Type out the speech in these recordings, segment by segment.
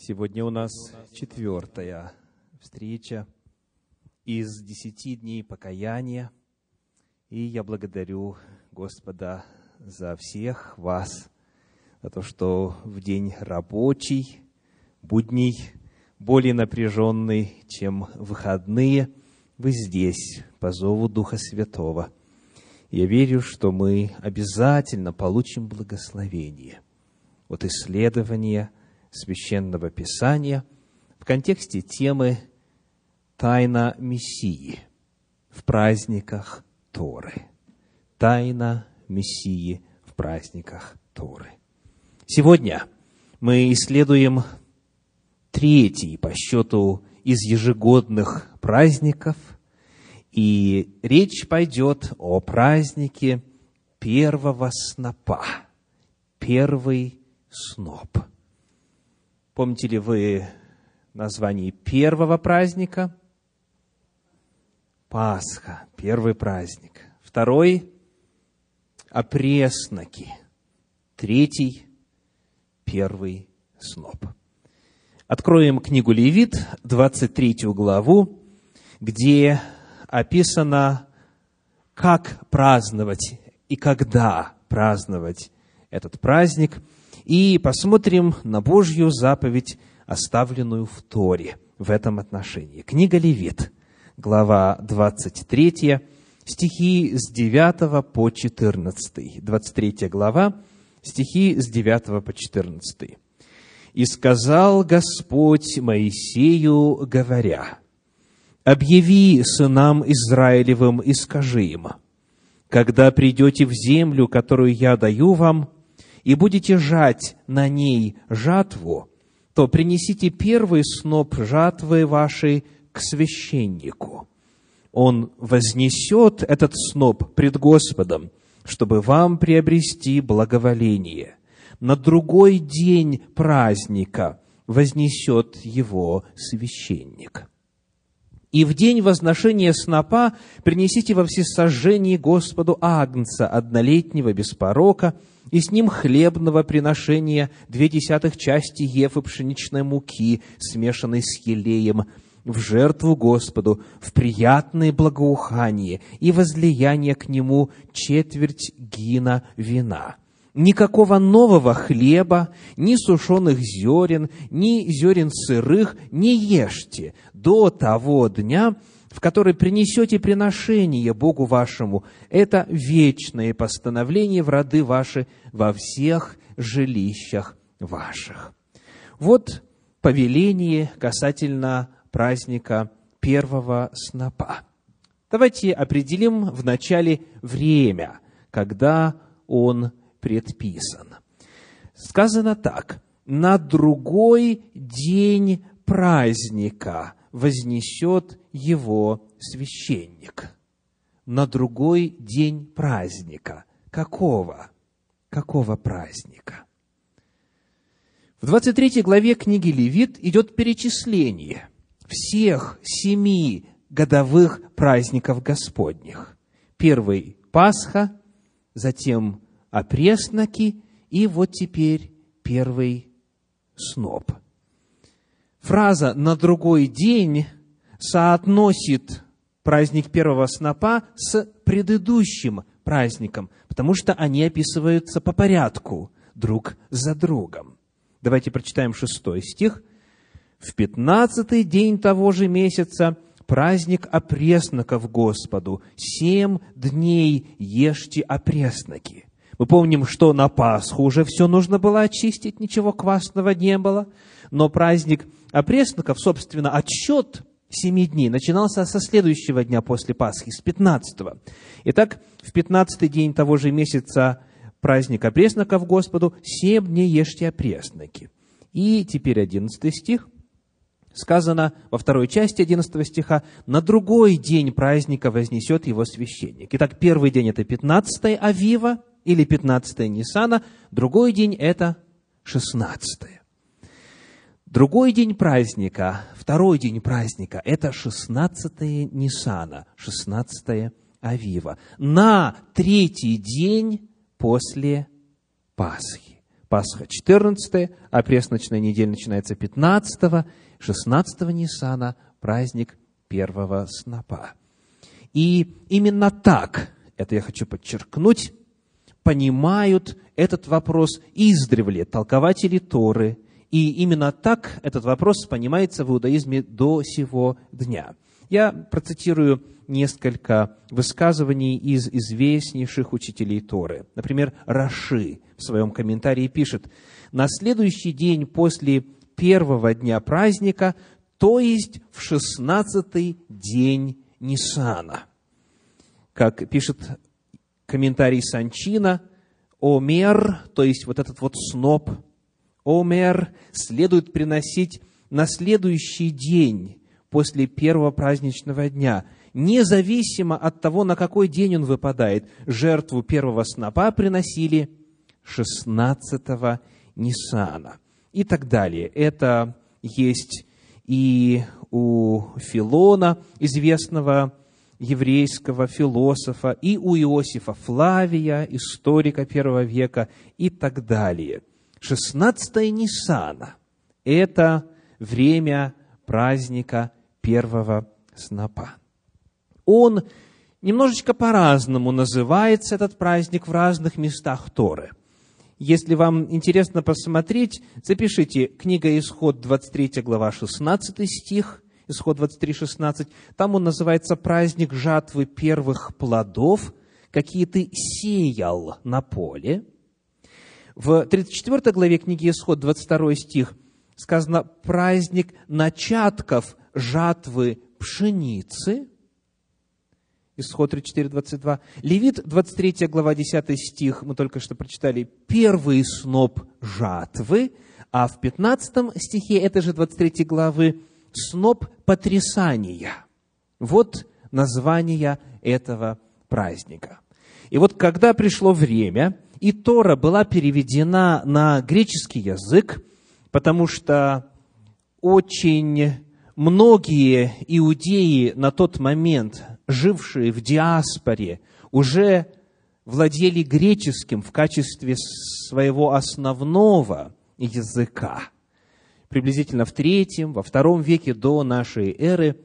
Сегодня у нас четвертая встреча из десяти дней покаяния. И я благодарю Господа за всех вас, за то, что в день рабочий, будний, более напряженный, чем выходные, вы здесь по зову Духа Святого. Я верю, что мы обязательно получим благословение от исследования – священного писания в контексте темы «Тайна Мессии» в праздниках Торы. Тайна Мессии в праздниках Торы. Сегодня мы исследуем третий по счету из ежегодных праздников, и речь пойдет о празднике первого снопа, первый сноп – Помните ли вы название первого праздника? Пасха, первый праздник. Второй – опресноки. Третий – первый сноп. Откроем книгу Левит, 23 главу, где описано, как праздновать и когда праздновать этот праздник – и посмотрим на Божью заповедь, оставленную в Торе в этом отношении. Книга Левит, глава 23, стихи с 9 по 14. 23 глава, стихи с 9 по 14. «И сказал Господь Моисею, говоря, «Объяви сынам Израилевым и скажи им, когда придете в землю, которую я даю вам, и будете жать на ней жатву, то принесите первый сноп жатвы вашей к священнику. Он вознесет этот сноп пред Господом, чтобы вам приобрести благоволение. На другой день праздника вознесет его священник. И в день возношения снопа принесите во всесожжении Господу агнца однолетнего без порока – и с ним хлебного приношения две десятых части ефы пшеничной муки, смешанной с елеем, в жертву Господу, в приятное благоухание и возлияние к Нему четверть гина вина. Никакого нового хлеба, ни сушеных зерен, ни зерен сырых не ешьте до того дня, в который принесете приношение Богу вашему, это вечное постановление в роды ваши во всех жилищах ваших. Вот повеление касательно праздника первого снопа. Давайте определим вначале время, когда он предписан. Сказано так, на другой день праздника вознесет его священник на другой день праздника. Какого? Какого праздника? В 23 главе книги Левит идет перечисление всех семи годовых праздников Господних. Первый – Пасха, затем опресноки, и вот теперь первый сноп. Фраза «на другой день» соотносит праздник первого снопа с предыдущим праздником, потому что они описываются по порядку, друг за другом. Давайте прочитаем шестой стих. «В пятнадцатый день того же месяца праздник опресноков Господу. Семь дней ешьте опресноки». Мы помним, что на Пасху уже все нужно было очистить, ничего квасного не было. Но праздник опресноков, собственно, отсчет семи дней начинался со следующего дня после Пасхи, с 15-го. Итак, в 15-й день того же месяца праздник опресноков Господу, семь дней ешьте опресноки. И теперь 11 стих. Сказано во второй части 11 стиха, на другой день праздника вознесет его священник. Итак, первый день это 15 Авива или 15 Нисана, другой день это 16 Другой день праздника, второй день праздника, это 16 Нисана, 16 Авива, на третий день после Пасхи. Пасха 14, а пресночная неделя начинается 15, 16 Ниссана праздник первого снопа. И именно так, это я хочу подчеркнуть, понимают этот вопрос издревле толкователи Торы, и именно так этот вопрос понимается в иудаизме до сего дня. Я процитирую несколько высказываний из известнейших учителей Торы. Например, Раши в своем комментарии пишет, «На следующий день после первого дня праздника, то есть в шестнадцатый день Нисана». Как пишет комментарий Санчина, Омер, то есть вот этот вот сноп, Омер следует приносить на следующий день после первого праздничного дня – независимо от того, на какой день он выпадает, жертву первого снопа приносили 16-го Ниссана и так далее. Это есть и у Филона, известного еврейского философа, и у Иосифа Флавия, историка первого века, и так далее. 16 Ниссана – это время праздника первого снопа он немножечко по-разному называется, этот праздник, в разных местах Торы. Если вам интересно посмотреть, запишите книга Исход, 23 глава, 16 стих, Исход 23, 16. Там он называется праздник жатвы первых плодов, какие ты сеял на поле. В 34 главе книги Исход, 22 стих, сказано праздник начатков жатвы пшеницы – Исход 34, 22. Левит, 23 глава, 10 стих, мы только что прочитали, первый сноп жатвы, а в 15 стихе этой же 23 главы сноп потрясания. Вот название этого праздника. И вот когда пришло время, и Тора была переведена на греческий язык, потому что очень многие иудеи на тот момент жившие в диаспоре, уже владели греческим в качестве своего основного языка. Приблизительно в третьем, во втором веке до нашей эры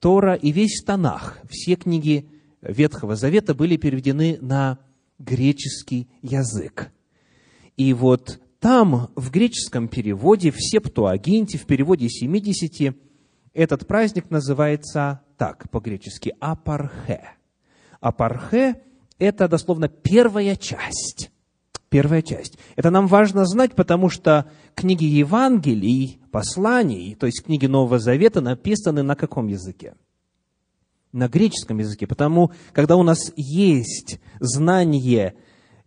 Тора и весь Танах, все книги Ветхого Завета были переведены на греческий язык. И вот там, в греческом переводе, в Септуагинте, в переводе 70, этот праздник называется так по-гречески апархе. Апархе – это дословно первая часть. Первая часть. Это нам важно знать, потому что книги Евангелий, посланий, то есть книги Нового Завета, написаны на каком языке? На греческом языке. Потому, когда у нас есть знание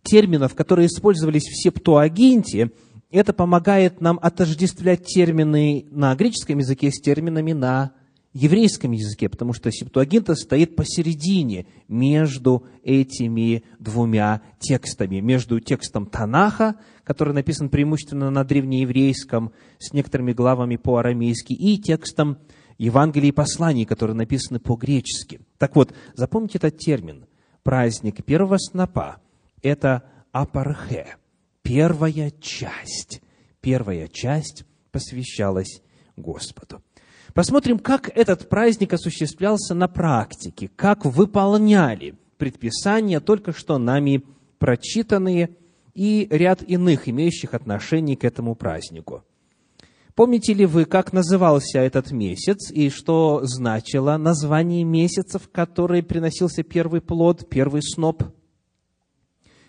терминов, которые использовались в Септуагинте, это помогает нам отождествлять термины на греческом языке с терминами на еврейском языке, потому что Септуагинта стоит посередине между этими двумя текстами, между текстом Танаха, который написан преимущественно на древнееврейском, с некоторыми главами по-арамейски, и текстом Евангелий и посланий, которые написаны по-гречески. Так вот, запомните этот термин. Праздник первого снопа – это апархе, первая часть. Первая часть посвящалась Господу. Посмотрим, как этот праздник осуществлялся на практике, как выполняли предписания, только что нами прочитанные, и ряд иных, имеющих отношение к этому празднику. Помните ли вы, как назывался этот месяц и что значило название месяца, в который приносился первый плод, первый сноп?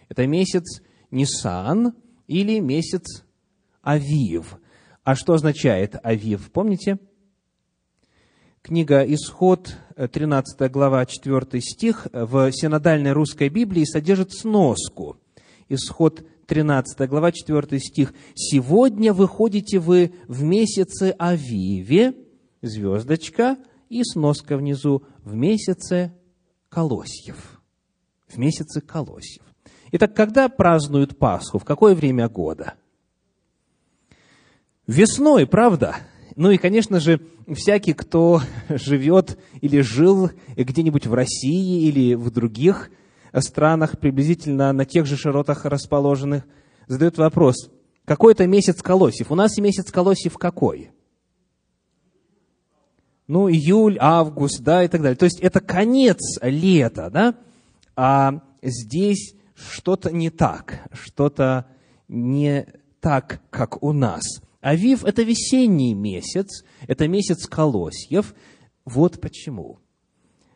Это месяц Нисан или месяц Авив. А что означает Авив? Помните? Книга «Исход», 13 глава, 4 стих, в синодальной русской Библии содержит сноску. Исход 13 глава, 4 стих. «Сегодня выходите вы в месяце Авиве, звездочка, и сноска внизу, в месяце Колосьев». В месяце Колосьев. Итак, когда празднуют Пасху? В какое время года? Весной, правда? Ну и, конечно же, всякий, кто живет или жил где-нибудь в России или в других странах, приблизительно на тех же широтах расположенных, задает вопрос, какой-то месяц колосьев. У нас месяц колосьев какой? Ну, июль, август, да, и так далее. То есть это конец лета, да? А здесь что-то не так, что-то не так, как у нас. Авив – это весенний месяц, это месяц колосьев. Вот почему.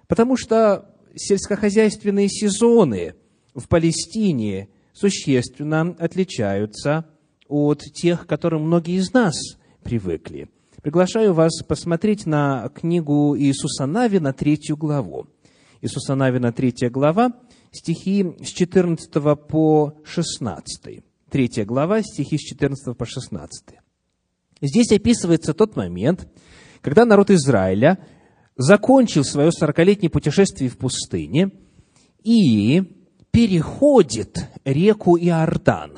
Потому что сельскохозяйственные сезоны в Палестине существенно отличаются от тех, к которым многие из нас привыкли. Приглашаю вас посмотреть на книгу Иисуса Навина, третью главу. Иисуса Навина, третья глава, стихи с 14 по 16. Третья глава, стихи с 14 по 16. Здесь описывается тот момент, когда народ Израиля закончил свое сорокалетнее путешествие в пустыне и переходит реку Иордан.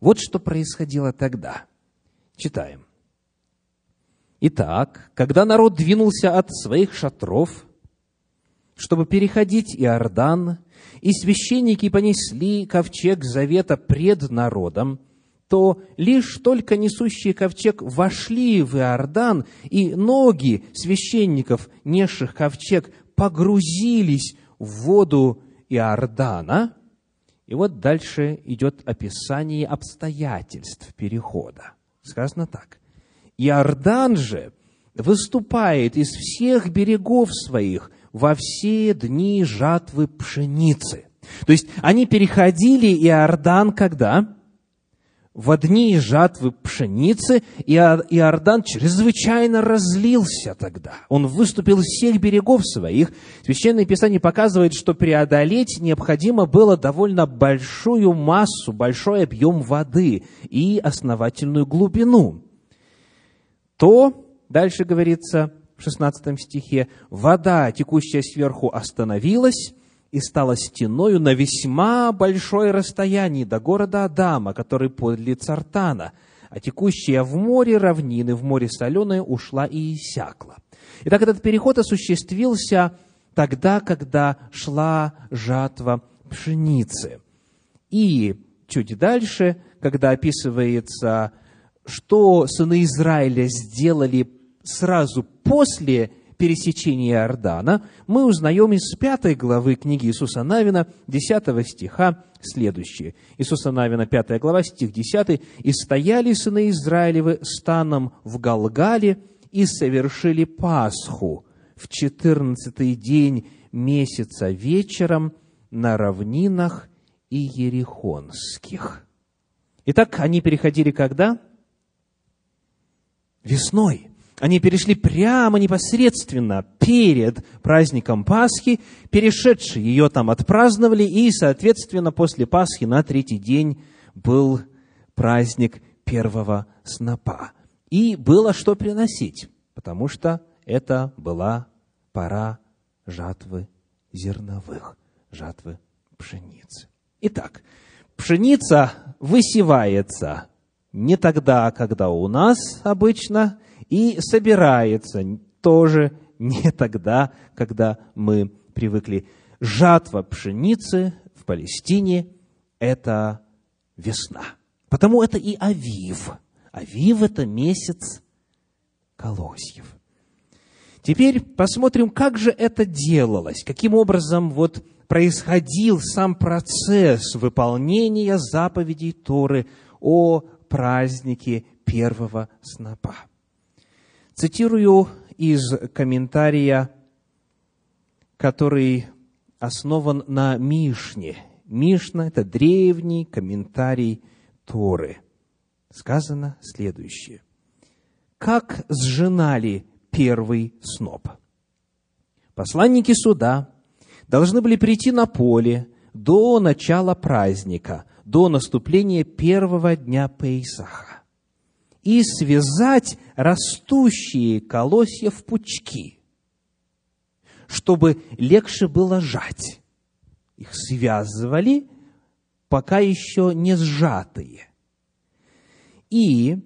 Вот что происходило тогда. Читаем. Итак, когда народ двинулся от своих шатров, чтобы переходить Иордан, и священники понесли ковчег завета пред народом, то лишь только несущие ковчег вошли в Иордан, и ноги священников, несших ковчег, погрузились в воду Иордана. И вот дальше идет описание обстоятельств перехода. Сказано так. Иордан же выступает из всех берегов своих во все дни жатвы пшеницы. То есть они переходили Иордан когда? В дни жатвы пшеницы, и Иордан чрезвычайно разлился тогда. Он выступил из всех берегов своих. Священное Писание показывает, что преодолеть необходимо было довольно большую массу, большой объем воды и основательную глубину. То, дальше говорится в 16 стихе, вода, текущая сверху, остановилась, и стала стеною на весьма большое расстояние до города Адама, который подле Цартана, а текущая в море равнины, в море соленое, ушла и иссякла. Итак, этот переход осуществился тогда, когда шла жатва пшеницы. И чуть дальше, когда описывается, что сыны Израиля сделали сразу после пересечения Иордана, мы узнаем из пятой главы книги Иисуса Навина, 10 стиха, следующее. Иисуса Навина, 5 глава, стих 10. «И стояли сыны Израилевы станом в Галгале и совершили Пасху в четырнадцатый день месяца вечером на равнинах и Ерихонских». Итак, они переходили когда? Весной – они перешли прямо непосредственно перед праздником Пасхи, перешедшие ее там отпраздновали, и, соответственно, после Пасхи на третий день был праздник первого снопа. И было что приносить, потому что это была пора жатвы зерновых, жатвы пшеницы. Итак, пшеница высевается не тогда, когда у нас обычно и собирается тоже не тогда, когда мы привыкли. Жатва пшеницы в Палестине – это весна. Потому это и Авив. Авив – это месяц колосьев. Теперь посмотрим, как же это делалось, каким образом вот происходил сам процесс выполнения заповедей Торы о празднике первого снопа. Цитирую из комментария, который основан на Мишне. Мишна – это древний комментарий Торы. Сказано следующее. Как сжинали первый сноп? Посланники суда должны были прийти на поле до начала праздника, до наступления первого дня Пейсаха и связать растущие колосья в пучки, чтобы легче было жать. Их связывали, пока еще не сжатые. И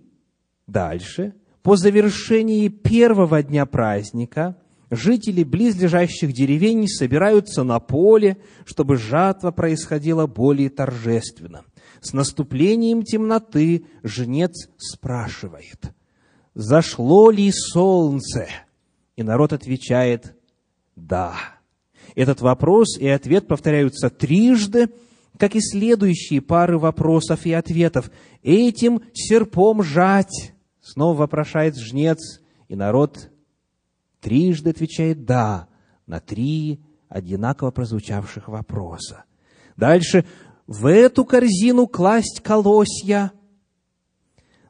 дальше, по завершении первого дня праздника, жители близлежащих деревень собираются на поле, чтобы жатва происходила более торжественно. С наступлением темноты жнец спрашивает, «Зашло ли солнце?» И народ отвечает, «Да». Этот вопрос и ответ повторяются трижды, как и следующие пары вопросов и ответов. «Этим серпом жать?» Снова вопрошает жнец, и народ трижды отвечает «да» на три одинаково прозвучавших вопроса. Дальше в эту корзину класть колосья,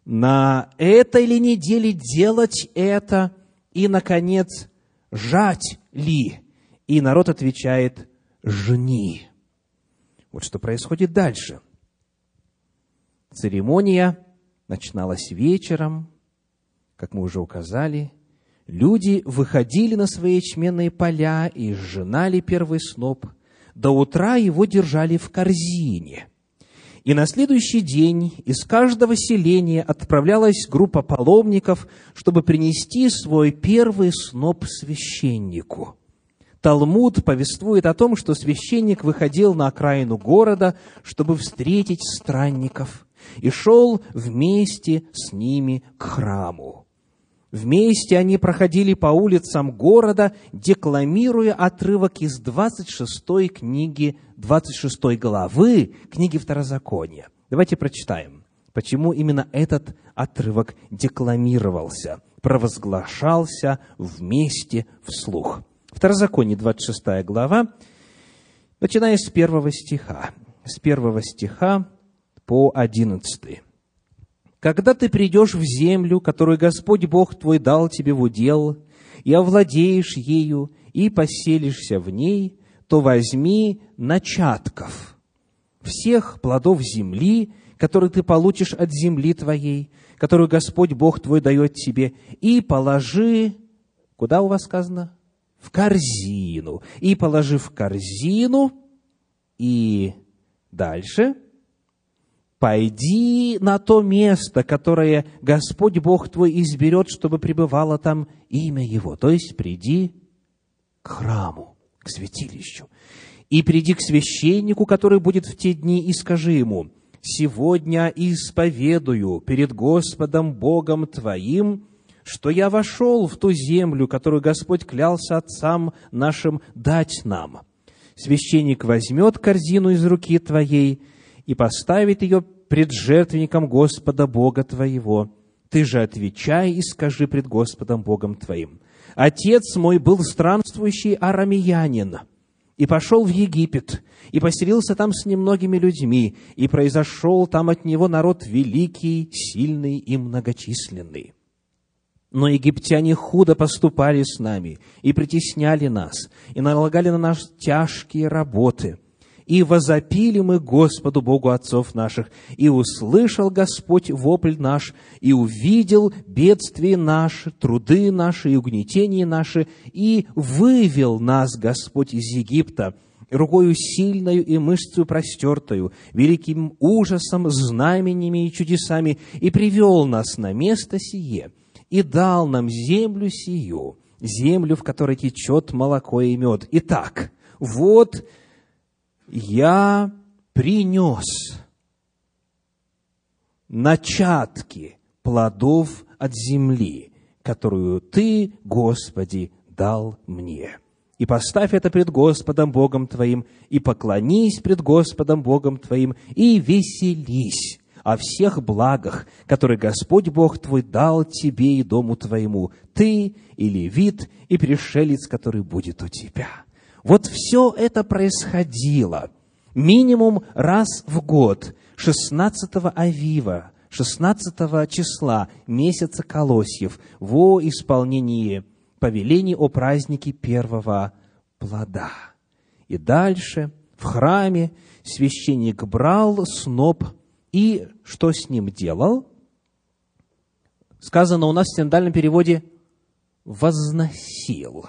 на этой ли неделе делать это, и, наконец, жать ли? И народ отвечает «жни». Вот что происходит дальше. Церемония начиналась вечером, как мы уже указали, люди выходили на свои ячменные поля и сжинали первый сноп. До утра его держали в корзине. И на следующий день из каждого селения отправлялась группа паломников, чтобы принести свой первый сноп священнику. Талмуд повествует о том, что священник выходил на окраину города, чтобы встретить странников, и шел вместе с ними к храму. Вместе они проходили по улицам города, декламируя отрывок из 26 книги, 26 главы книги Второзакония. Давайте прочитаем, почему именно этот отрывок декламировался, провозглашался вместе вслух. Второзаконие, 26 глава, начиная с первого стиха. С первого стиха по одиннадцатый. Когда ты придешь в землю, которую Господь Бог твой дал тебе в удел, и овладеешь ею, и поселишься в ней, то возьми начатков всех плодов земли, которые ты получишь от земли твоей, которую Господь Бог твой дает тебе, и положи, куда у вас сказано? В корзину. И положи в корзину, и дальше – пойди на то место, которое Господь Бог твой изберет, чтобы пребывало там имя Его. То есть приди к храму, к святилищу. И приди к священнику, который будет в те дни, и скажи ему, «Сегодня исповедую перед Господом Богом твоим, что я вошел в ту землю, которую Господь клялся отцам нашим дать нам». Священник возьмет корзину из руки твоей – и поставит ее пред жертвенником Господа Бога твоего. Ты же отвечай и скажи пред Господом Богом твоим. Отец мой был странствующий арамеянин, и пошел в Египет, и поселился там с немногими людьми, и произошел там от него народ великий, сильный и многочисленный. Но египтяне худо поступали с нами, и притесняли нас, и налагали на нас тяжкие работы – и возопили мы Господу Богу отцов наших, и услышал Господь вопль наш, и увидел бедствие наши, труды наши и угнетения наши, и вывел нас Господь из Египта, рукою сильною и мышцу простертою, великим ужасом, знаменями и чудесами, и привел нас на место сие, и дал нам землю сию, землю, в которой течет молоко и мед. Итак, вот я принес начатки плодов от земли, которую Ты, Господи, дал мне. И поставь это пред Господом Богом твоим, и поклонись пред Господом Богом твоим, и веселись о всех благах, которые Господь Бог твой дал тебе и дому твоему, ты и левит, и пришелец, который будет у тебя». Вот все это происходило минимум раз в год, 16 Авива, 16 числа месяца Колосьев, во исполнении повелений о празднике первого плода. И дальше в храме священник брал сноп и что с ним делал? Сказано у нас в синодальном переводе «возносил».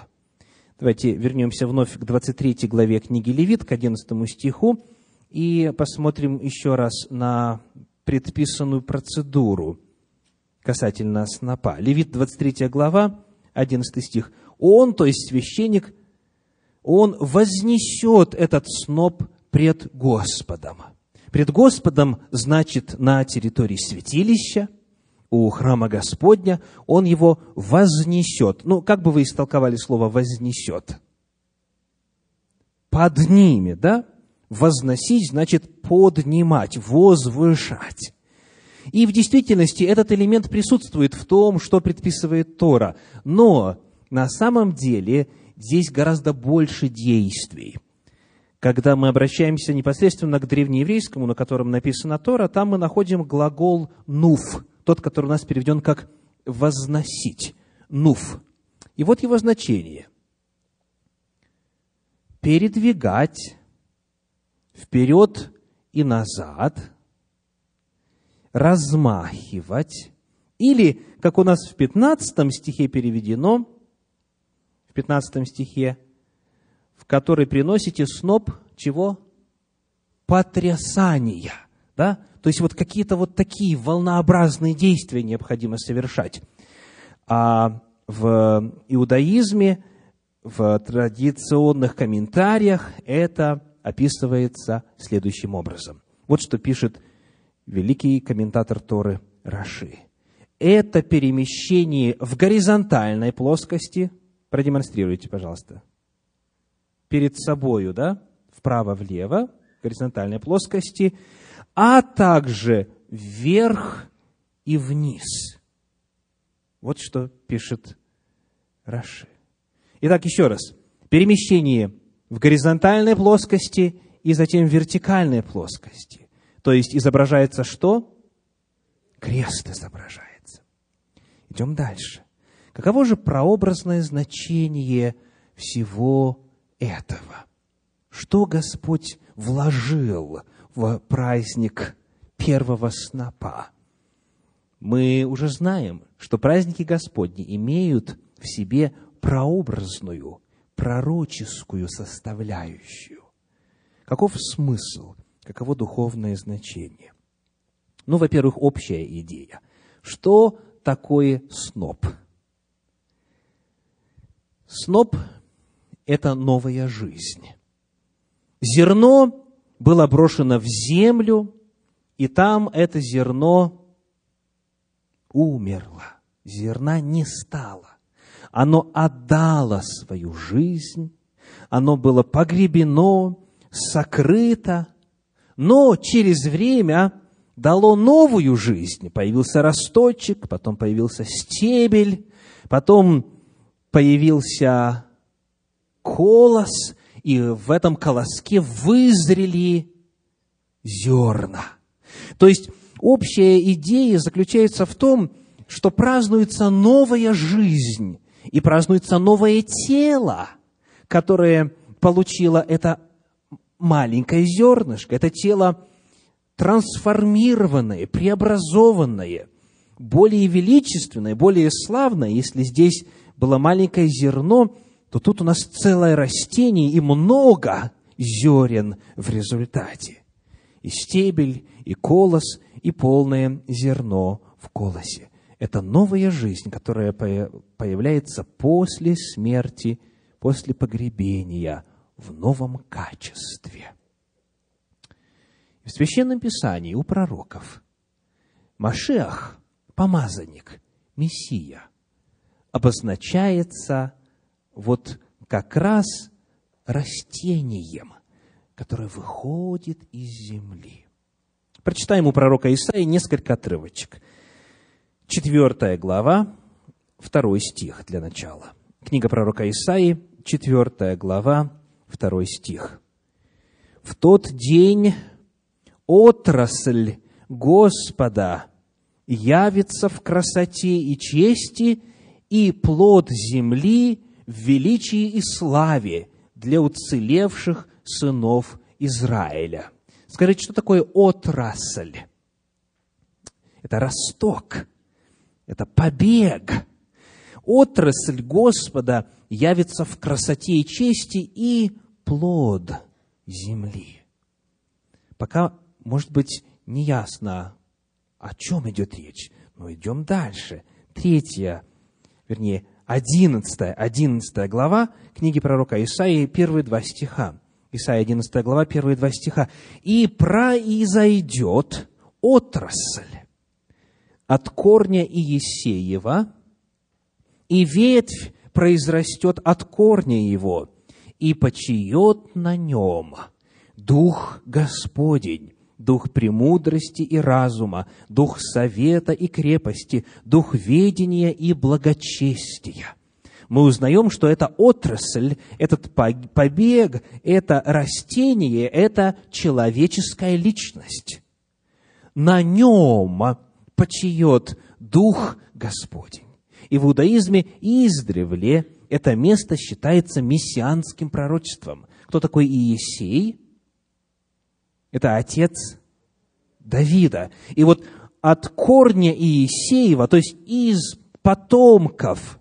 Давайте вернемся вновь к 23 главе книги Левит, к 11 стиху, и посмотрим еще раз на предписанную процедуру касательно снопа. Левит, 23 глава, 11 стих. он, то есть священник, он вознесет этот сноп пред Господом. Пред Господом значит на территории святилища, у храма Господня, он его вознесет. Ну, как бы вы истолковали слово «вознесет»? Поднимет, да? Возносить значит поднимать, возвышать. И в действительности этот элемент присутствует в том, что предписывает Тора. Но на самом деле здесь гораздо больше действий. Когда мы обращаемся непосредственно к древнееврейскому, на котором написана Тора, там мы находим глагол «нуф», тот, который у нас переведен как «возносить», «нуф». И вот его значение. Передвигать вперед и назад, размахивать, или, как у нас в 15 стихе переведено, в 15 стихе, в который приносите сноп чего? Потрясания. Да? То есть вот какие-то вот такие волнообразные действия необходимо совершать. А в иудаизме, в традиционных комментариях это описывается следующим образом. Вот что пишет великий комментатор Торы Раши. Это перемещение в горизонтальной плоскости, продемонстрируйте, пожалуйста, перед собою, да, вправо-влево, горизонтальной плоскости, а также вверх и вниз. Вот что пишет Раши. Итак, еще раз. Перемещение в горизонтальной плоскости и затем в вертикальной плоскости. То есть изображается что? Крест изображается. Идем дальше. Каково же прообразное значение всего этого? Что Господь вложил в праздник первого снопа? Мы уже знаем, что праздники Господни имеют в себе прообразную, пророческую составляющую. Каков смысл, каково духовное значение? Ну, во-первых, общая идея. Что такое сноп? Сноп – это новая жизнь. Зерно было брошено в землю, и там это зерно умерло. Зерна не стало. Оно отдало свою жизнь, оно было погребено, сокрыто, но через время дало новую жизнь. Появился росточек, потом появился стебель, потом появился колос, и в этом колоске вызрели зерна. То есть общая идея заключается в том, что празднуется новая жизнь и празднуется новое тело, которое получило это маленькое зернышко, это тело трансформированное, преобразованное, более величественное, более славное. Если здесь было маленькое зерно, то тут у нас целое растение и много зерен в результате. И стебель, и колос, и полное зерно в колосе. Это новая жизнь, которая появляется после смерти, после погребения в новом качестве. В Священном Писании у пророков Машех, помазанник, Мессия, обозначается вот как раз растением, которое выходит из земли. Прочитаем у пророка Исаии несколько отрывочек. Четвертая глава, второй стих для начала. Книга пророка Исаии, четвертая глава, второй стих. «В тот день отрасль Господа явится в красоте и чести, и плод земли в величии и славе для уцелевших сынов Израиля. Скажите, что такое отрасль? Это росток, это побег. Отрасль Господа явится в красоте и чести и плод земли. Пока, может быть, не ясно, о чем идет речь, но идем дальше. Третья, вернее, 11, 11 глава книги пророка Исаии, первые два стиха. Исаия 11 глава, первые два стиха. «И произойдет отрасль от корня Иесеева, и ветвь произрастет от корня его, и почиет на нем Дух Господень, Дух премудрости и разума, Дух совета и крепости, Дух ведения и благочестия. Мы узнаем, что эта отрасль, этот побег, это растение, это человеческая личность. На нем почиет Дух Господень. И в иудаизме издревле это место считается мессианским пророчеством. Кто такой Иесей? Это отец Давида. И вот от корня Иисеева, то есть из потомков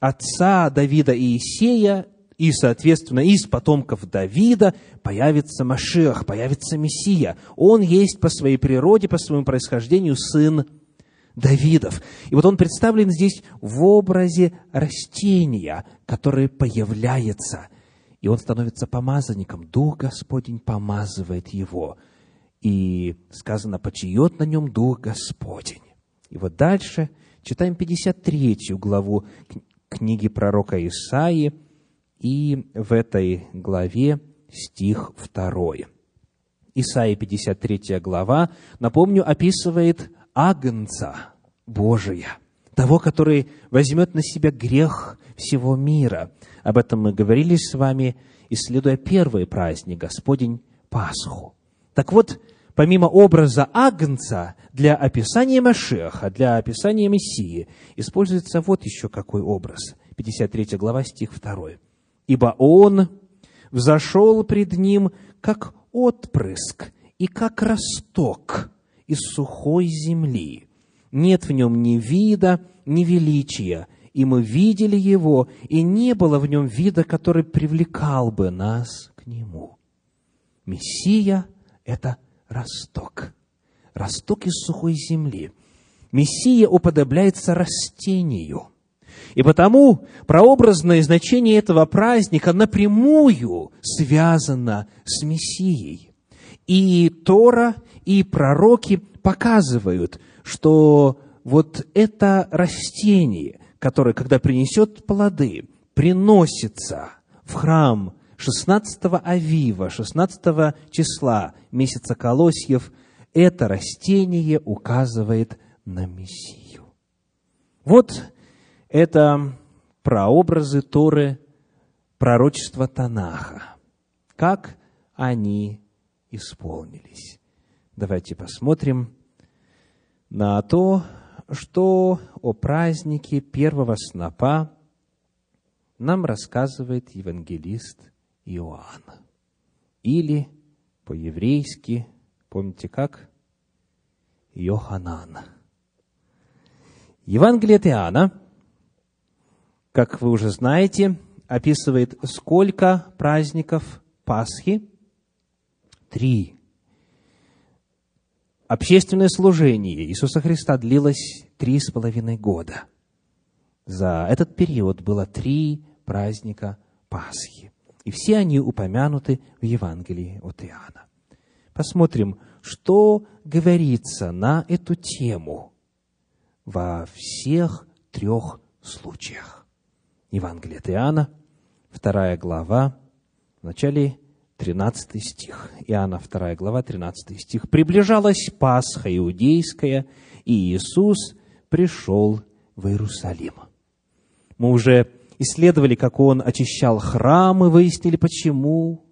отца Давида Иисея, и, соответственно, из потомков Давида появится Машиах, появится Мессия. Он есть по своей природе, по своему происхождению сын Давидов. И вот он представлен здесь в образе растения, которое появляется – и он становится помазанником. Дух Господень помазывает его. И сказано, почиет на нем Дух Господень. И вот дальше читаем 53 главу книги пророка Исаии, и в этой главе стих 2. Исаия 53 глава, напомню, описывает Агнца Божия, того, который возьмет на себя грех всего мира – об этом мы говорили с вами, исследуя первый праздник Господень Пасху. Так вот, помимо образа Агнца, для описания Машеха, для описания Мессии, используется вот еще какой образ. 53 глава, стих 2. «Ибо Он взошел пред Ним, как отпрыск и как росток из сухой земли. Нет в нем ни вида, ни величия, и мы видели его, и не было в нем вида, который привлекал бы нас к нему. Мессия – это росток. Росток из сухой земли. Мессия уподобляется растению. И потому прообразное значение этого праздника напрямую связано с Мессией. И Тора, и пророки показывают, что вот это растение, который, когда принесет плоды, приносится в храм 16 Авива, 16 числа месяца Колосьев, это растение указывает на Мессию. Вот это прообразы Торы, пророчества Танаха. Как они исполнились? Давайте посмотрим на то, что о празднике первого снопа нам рассказывает евангелист Иоанн. Или по-еврейски, помните как? Йоханан. Евангелие от Иоанна, как вы уже знаете, описывает сколько праздников Пасхи? Три общественное служение Иисуса Христа длилось три с половиной года. За этот период было три праздника Пасхи. И все они упомянуты в Евангелии от Иоанна. Посмотрим, что говорится на эту тему во всех трех случаях. Евангелие от Иоанна, вторая глава, в начале 13 стих. Иоанна 2 глава, 13 стих. «Приближалась Пасха иудейская, и Иисус пришел в Иерусалим». Мы уже исследовали, как Он очищал храмы, выяснили, почему.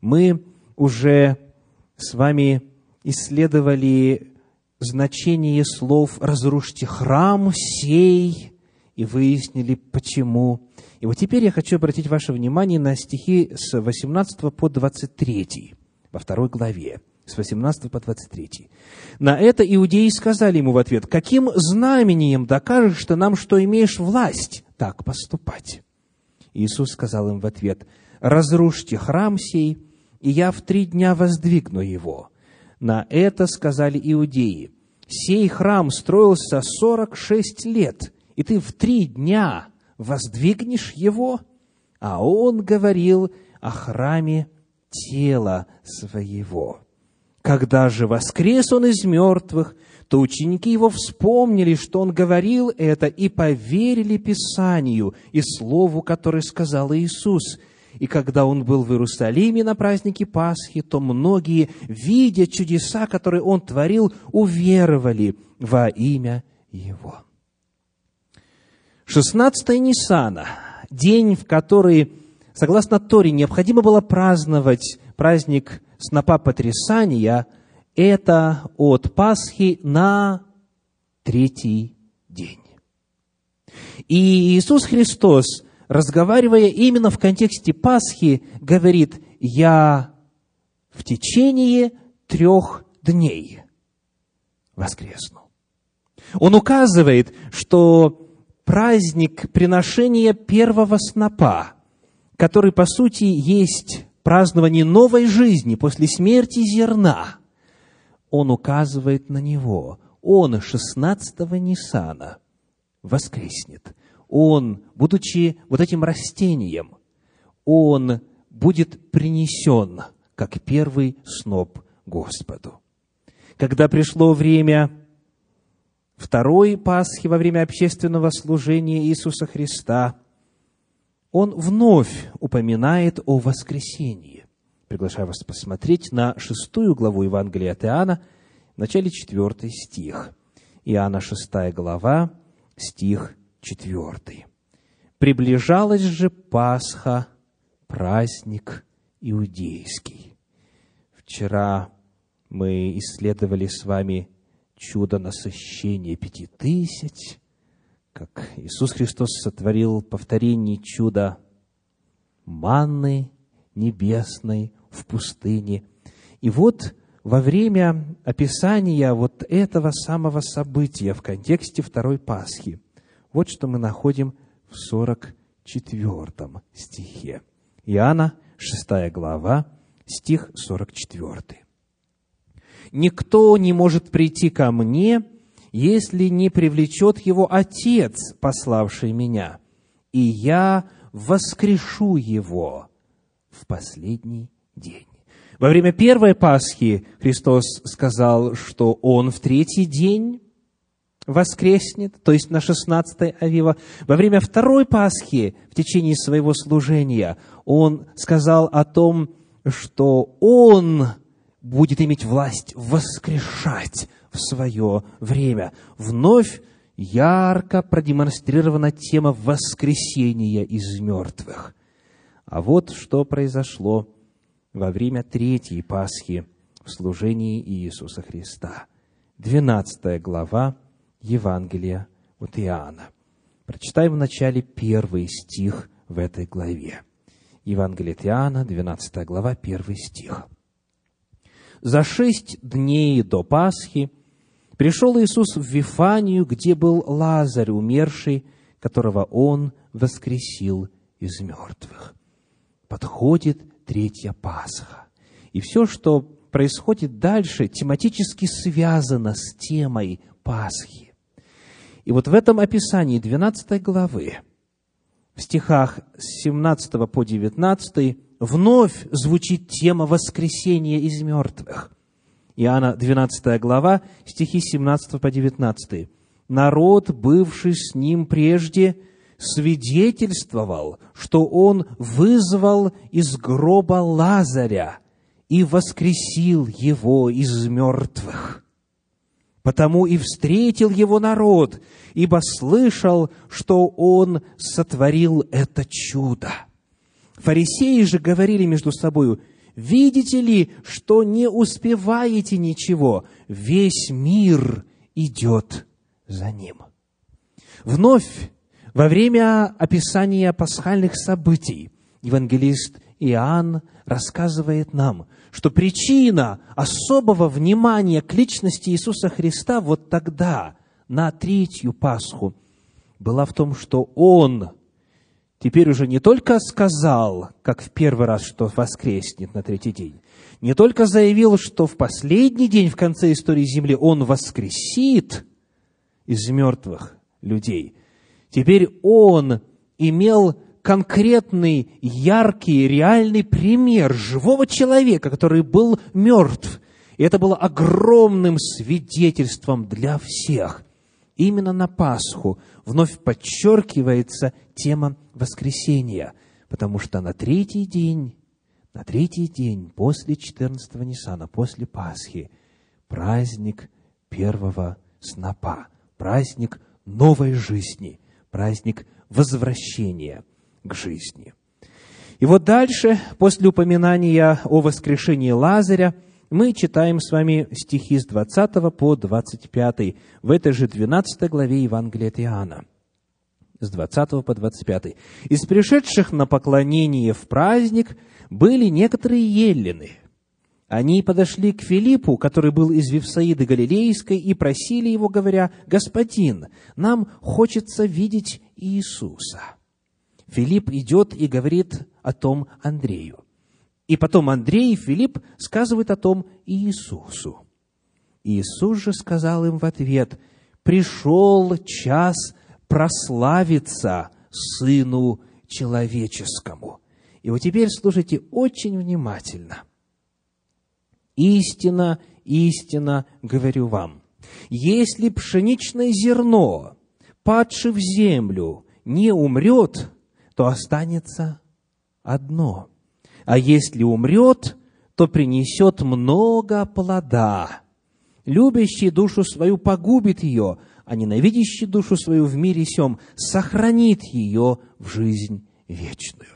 Мы уже с вами исследовали значение слов «разрушьте храм сей», и выяснили, почему. И вот теперь я хочу обратить ваше внимание на стихи с 18 по 23 во второй главе, с 18 по 23. На это иудеи сказали ему в ответ, «Каким знамением докажешь ты нам, что имеешь власть так поступать?» Иисус сказал им в ответ, «Разрушьте храм сей, и я в три дня воздвигну его». На это сказали иудеи, «Сей храм строился сорок шесть лет, и ты в три дня воздвигнешь его? А он говорил о храме тела своего. Когда же воскрес он из мертвых, то ученики его вспомнили, что он говорил это, и поверили Писанию и Слову, которое сказал Иисус. И когда он был в Иерусалиме на празднике Пасхи, то многие, видя чудеса, которые он творил, уверовали во имя его. 16 Ниссана, день, в который, согласно Торе, необходимо было праздновать праздник снопа потрясания, это от Пасхи на третий день. И Иисус Христос, разговаривая именно в контексте Пасхи, говорит, я в течение трех дней воскресну. Он указывает, что праздник приношения первого снопа, который, по сути, есть празднование новой жизни после смерти зерна, он указывает на него. Он 16-го Ниссана воскреснет. Он, будучи вот этим растением, он будет принесен как первый сноп Господу. Когда пришло время второй Пасхи во время общественного служения Иисуса Христа, он вновь упоминает о воскресении. Приглашаю вас посмотреть на шестую главу Евангелия от Иоанна, в начале четвертый стих. Иоанна шестая глава, стих четвертый. «Приближалась же Пасха, праздник иудейский». Вчера мы исследовали с вами чудо насыщения пяти тысяч, как Иисус Христос сотворил повторение чуда манны небесной в пустыне. И вот во время описания вот этого самого события в контексте второй Пасхи, вот что мы находим в 44 стихе. Иоанна, 6 глава, стих 44 никто не может прийти ко мне, если не привлечет его Отец, пославший меня, и я воскрешу его в последний день. Во время первой Пасхи Христос сказал, что Он в третий день воскреснет, то есть на 16 Авива. Во время второй Пасхи, в течение своего служения, Он сказал о том, что Он будет иметь власть воскрешать в свое время. Вновь ярко продемонстрирована тема воскресения из мертвых. А вот что произошло во время Третьей Пасхи в служении Иисуса Христа. 12 глава Евангелия от Иоанна. Прочитаем в начале первый стих в этой главе. Евангелие от Иоанна, 12 глава, первый стих за шесть дней до Пасхи пришел Иисус в Вифанию, где был Лазарь, умерший, которого Он воскресил из мертвых. Подходит третья Пасха. И все, что происходит дальше, тематически связано с темой Пасхи. И вот в этом описании 12 главы, в стихах с 17 по 19, вновь звучит тема воскресения из мертвых. Иоанна 12 глава, стихи 17 по 19. «Народ, бывший с ним прежде, свидетельствовал, что он вызвал из гроба Лазаря и воскресил его из мертвых. Потому и встретил его народ, ибо слышал, что он сотворил это чудо. Фарисеи же говорили между собою, видите ли, что не успеваете ничего, весь мир идет за ним. Вновь, во время описания пасхальных событий, евангелист Иоанн рассказывает нам, что причина особого внимания к личности Иисуса Христа вот тогда, на третью Пасху, была в том, что Он – теперь уже не только сказал, как в первый раз, что воскреснет на третий день, не только заявил, что в последний день в конце истории Земли Он воскресит из мертвых людей, теперь Он имел конкретный, яркий, реальный пример живого человека, который был мертв. И это было огромным свидетельством для всех. Именно на Пасху вновь подчеркивается тема воскресения, потому что на третий день, на третий день после 14-го Ниссана, после Пасхи, праздник первого снопа, праздник новой жизни, праздник возвращения – к жизни. И вот дальше, после упоминания о воскрешении Лазаря, мы читаем с вами стихи с 20 по 25 в этой же 12 главе Евангелия от Иоанна. С 20 по 25. «Из пришедших на поклонение в праздник были некоторые еллины. Они подошли к Филиппу, который был из Вифсаиды Галилейской, и просили его, говоря, «Господин, нам хочется видеть Иисуса». Филипп идет и говорит о том Андрею. И потом Андрей и Филипп сказывают о том Иисусу. Иисус же сказал им в ответ, «Пришел час прославиться Сыну Человеческому». И вот теперь слушайте очень внимательно. «Истина, истина, говорю вам, если пшеничное зерно, падшее в землю, не умрет, то останется одно. А если умрет, то принесет много плода. Любящий душу свою погубит ее, а ненавидящий душу свою в мире сем сохранит ее в жизнь вечную.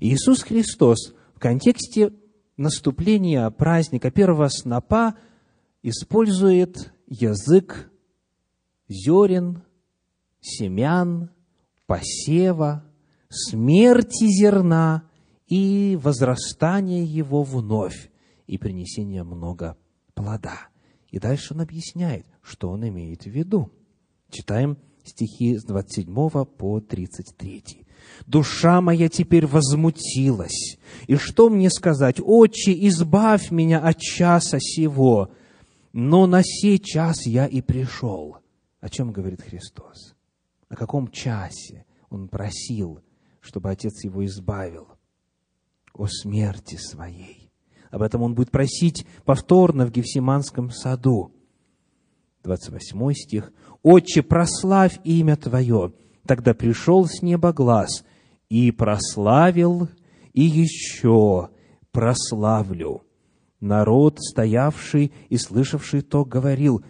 Иисус Христос в контексте наступления праздника первого снопа использует язык зерен, семян, посева, смерти зерна и возрастания его вновь, и принесения много плода. И дальше он объясняет, что он имеет в виду. Читаем стихи с 27 по 33. «Душа моя теперь возмутилась, и что мне сказать? Отче, избавь меня от часа сего, но на сей час я и пришел». О чем говорит Христос? О каком часе он просил чтобы Отец его избавил о смерти своей. Об этом он будет просить повторно в Гефсиманском саду. 28 стих. «Отче, прославь имя Твое». Тогда пришел с неба глаз и прославил, и еще прославлю. Народ, стоявший и слышавший то, говорил,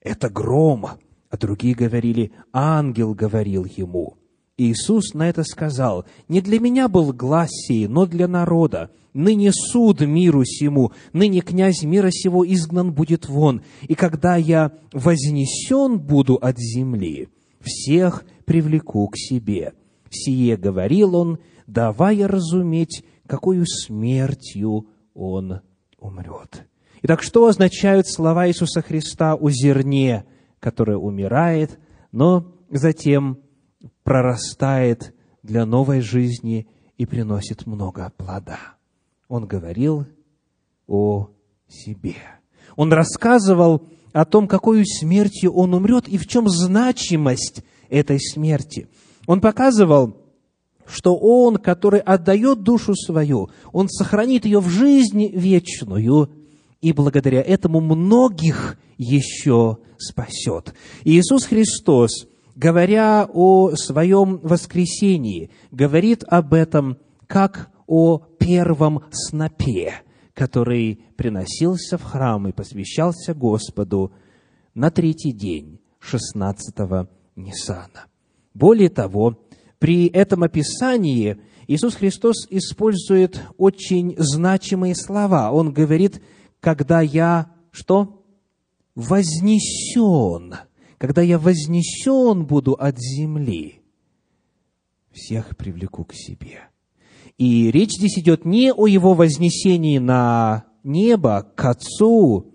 это гром, а другие говорили, ангел говорил ему. Иисус на это сказал, «Не для меня был глаз сей, но для народа. Ныне суд миру сему, ныне князь мира сего изгнан будет вон. И когда я вознесен буду от земли, всех привлеку к себе». Сие говорил он, давая разуметь, какую смертью он умрет. Итак, что означают слова Иисуса Христа о зерне, которое умирает, но затем прорастает для новой жизни и приносит много плода. Он говорил о себе. Он рассказывал о том, какой смертью он умрет и в чем значимость этой смерти. Он показывал, что он, который отдает душу свою, он сохранит ее в жизни вечную, и благодаря этому многих еще спасет. Иисус Христос – говоря о своем воскресении, говорит об этом как о первом снопе, который приносился в храм и посвящался Господу на третий день 16-го Ниссана. Более того, при этом описании Иисус Христос использует очень значимые слова. Он говорит, когда я, что? Вознесен – когда я вознесен буду от земли, всех привлеку к себе. И речь здесь идет не о его вознесении на небо, к Отцу,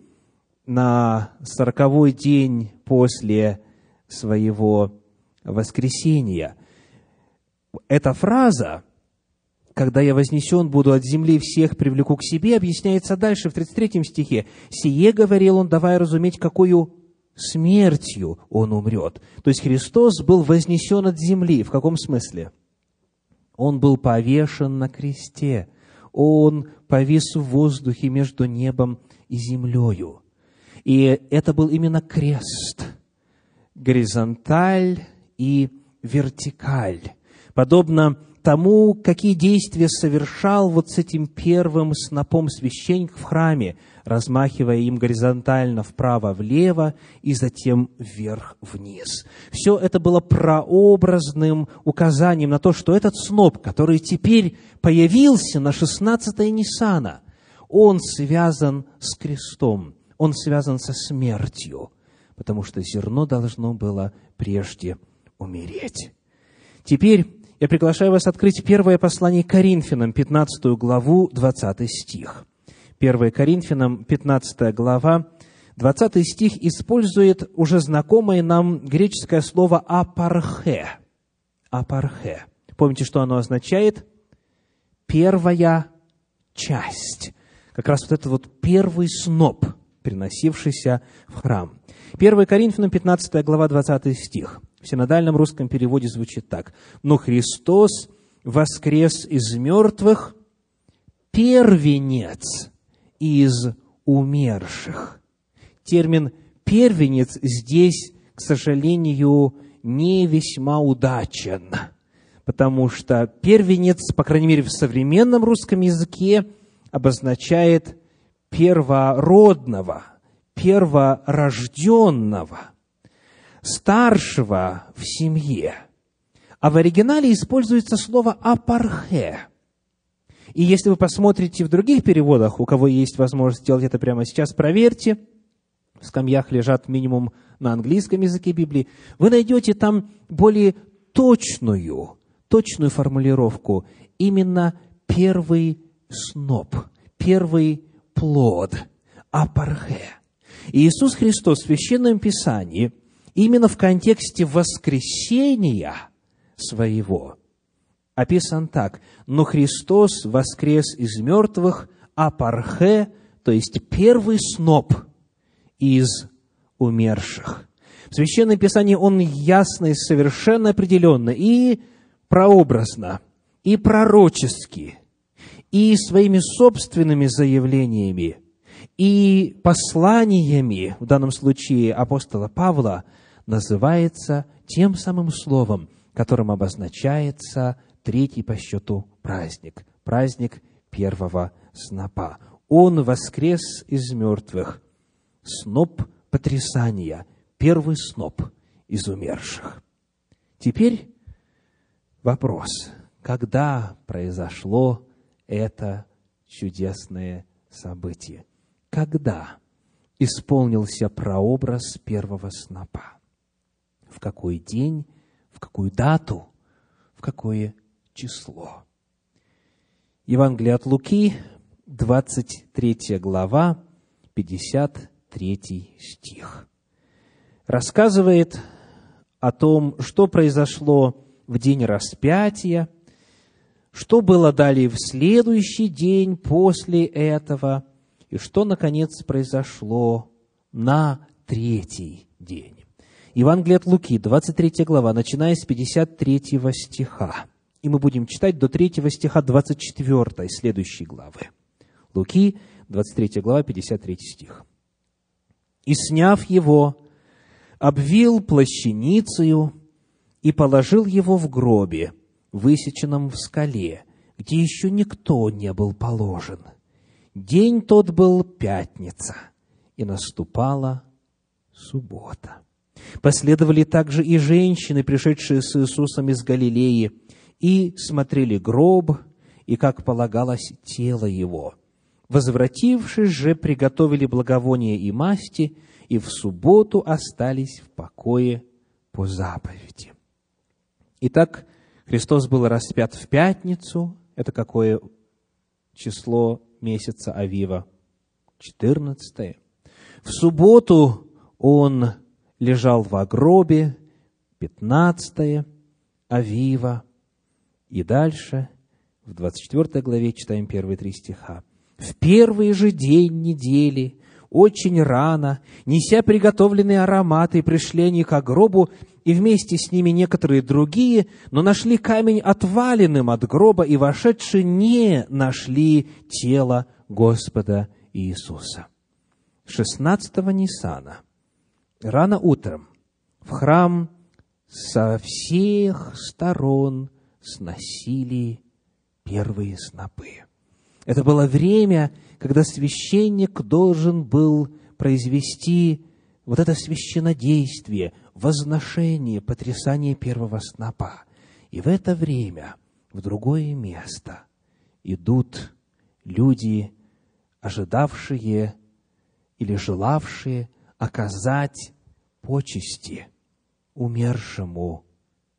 на сороковой день после своего воскресения. Эта фраза, когда я вознесен буду от земли, всех привлеку к себе, объясняется дальше, в 33 стихе. «Сие, — говорил он, давая разуметь, какую смертью он умрет. То есть Христос был вознесен от земли. В каком смысле? Он был повешен на кресте. Он повис в воздухе между небом и землею. И это был именно крест. Горизонталь и вертикаль. Подобно тому, какие действия совершал вот с этим первым снопом священник в храме, размахивая им горизонтально вправо-влево и затем вверх-вниз. Все это было прообразным указанием на то, что этот сноп, который теперь появился на 16-е Ниссана, он связан с крестом, он связан со смертью, потому что зерно должно было прежде умереть. Теперь я приглашаю вас открыть первое послание Коринфянам, 15 главу, 20 стих. 1 Коринфянам, 15 глава, 20 стих использует уже знакомое нам греческое слово «апархе». «Апархе». Помните, что оно означает? Первая часть. Как раз вот это вот первый сноп, приносившийся в храм. 1 Коринфянам, 15 глава, 20 стих. В синодальном русском переводе звучит так. «Но Христос воскрес из мертвых, первенец из умерших». Термин «первенец» здесь, к сожалению, не весьма удачен, потому что первенец, по крайней мере, в современном русском языке, обозначает первородного, перворожденного – старшего в семье. А в оригинале используется слово «апархе». И если вы посмотрите в других переводах, у кого есть возможность сделать это прямо сейчас, проверьте. В скамьях лежат минимум на английском языке Библии. Вы найдете там более точную, точную формулировку. Именно первый сноп, первый плод, апархе. Иисус Христос в Священном Писании – именно в контексте воскресения своего описан так. «Но Христос воскрес из мертвых апархе, то есть первый сноп из умерших». В Священном Писании он ясно и совершенно определенно и прообразно, и пророчески, и своими собственными заявлениями, и посланиями, в данном случае апостола Павла, называется тем самым словом, которым обозначается третий по счету праздник, праздник первого снопа. Он воскрес из мертвых, сноп потрясания, первый сноп из умерших. Теперь вопрос, когда произошло это чудесное событие? Когда исполнился прообраз первого снопа? в какой день, в какую дату, в какое число. Евангелие от Луки, 23 глава, 53 стих. Рассказывает о том, что произошло в день распятия, что было далее в следующий день после этого, и что, наконец, произошло на третий день. Евангелие от Луки, 23 глава, начиная с 53 стиха. И мы будем читать до 3 стиха 24 следующей главы. Луки, 23 глава, 53 стих. «И, сняв его, обвил плащаницею и положил его в гробе, высеченном в скале, где еще никто не был положен. День тот был пятница, и наступала суббота. Последовали также и женщины, пришедшие с Иисусом из Галилеи, и смотрели гроб, и, как полагалось, тело его. Возвратившись же, приготовили благовоние и масти, и в субботу остались в покое по заповеди. Итак, Христос был распят в пятницу. Это какое число месяца Авива? 14. В субботу Он лежал в гробе, 15 Авива. И дальше, в 24 главе, читаем первые три стиха. «В первый же день недели очень рано, неся приготовленные ароматы, пришли они к гробу, и вместе с ними некоторые другие, но нашли камень отваленным от гроба, и вошедшие не нашли тело Господа Иисуса. 16 Ниссана, рано утром, в храм со всех сторон сносили первые снопы. Это было время, когда священник должен был произвести вот это священодействие, возношение, потрясание первого снопа. И в это время в другое место идут люди, ожидавшие или желавшие оказать почести умершему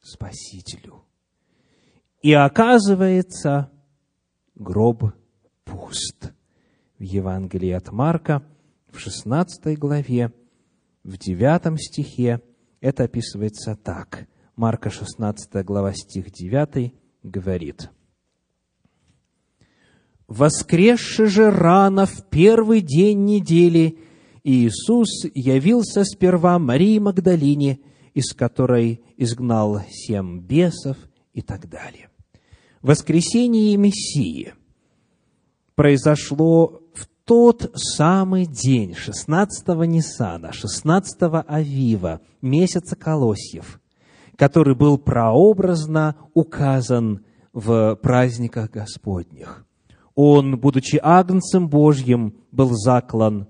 Спасителю. И оказывается, гроб пуст. В Евангелии от Марка, в 16 главе, в 9 стихе, это описывается так. Марка 16 глава, стих 9 говорит. «Воскресши же рано в первый день недели, Иисус явился сперва Марии Магдалине, из которой изгнал семь бесов и так далее. Воскресение Мессии произошло в тот самый день, 16-го Ниссана, 16-го Авива, месяца Колосьев, который был прообразно указан в праздниках Господних. Он, будучи агнцем Божьим, был заклан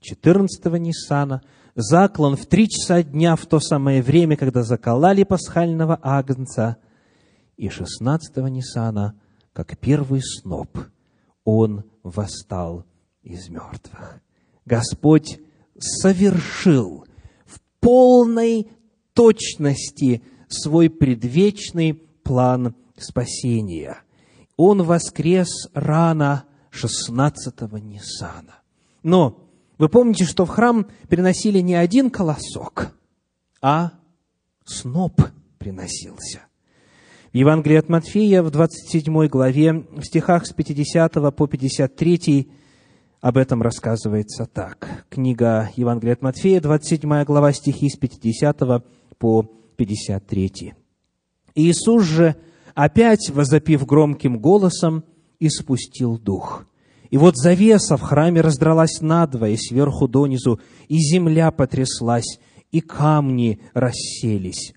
14-го Ниссана, заклан в три часа дня в то самое время, когда заколали пасхального агнца, и 16-го Ниссана, как первый сноп, он восстал из мертвых. Господь совершил в полной точности свой предвечный план спасения. Он воскрес рано 16-го Ниссана. Но вы помните, что в храм приносили не один колосок, а сноп приносился. В Евангелии от Матфея в 27 главе, в стихах с 50 по 53 об этом рассказывается так. Книга Евангелия от Матфея, 27 глава, стихи с 50 по 53. Иисус же, опять возопив громким голосом, испустил дух. И вот завеса в храме раздралась надвое, сверху донизу, и земля потряслась, и камни расселись.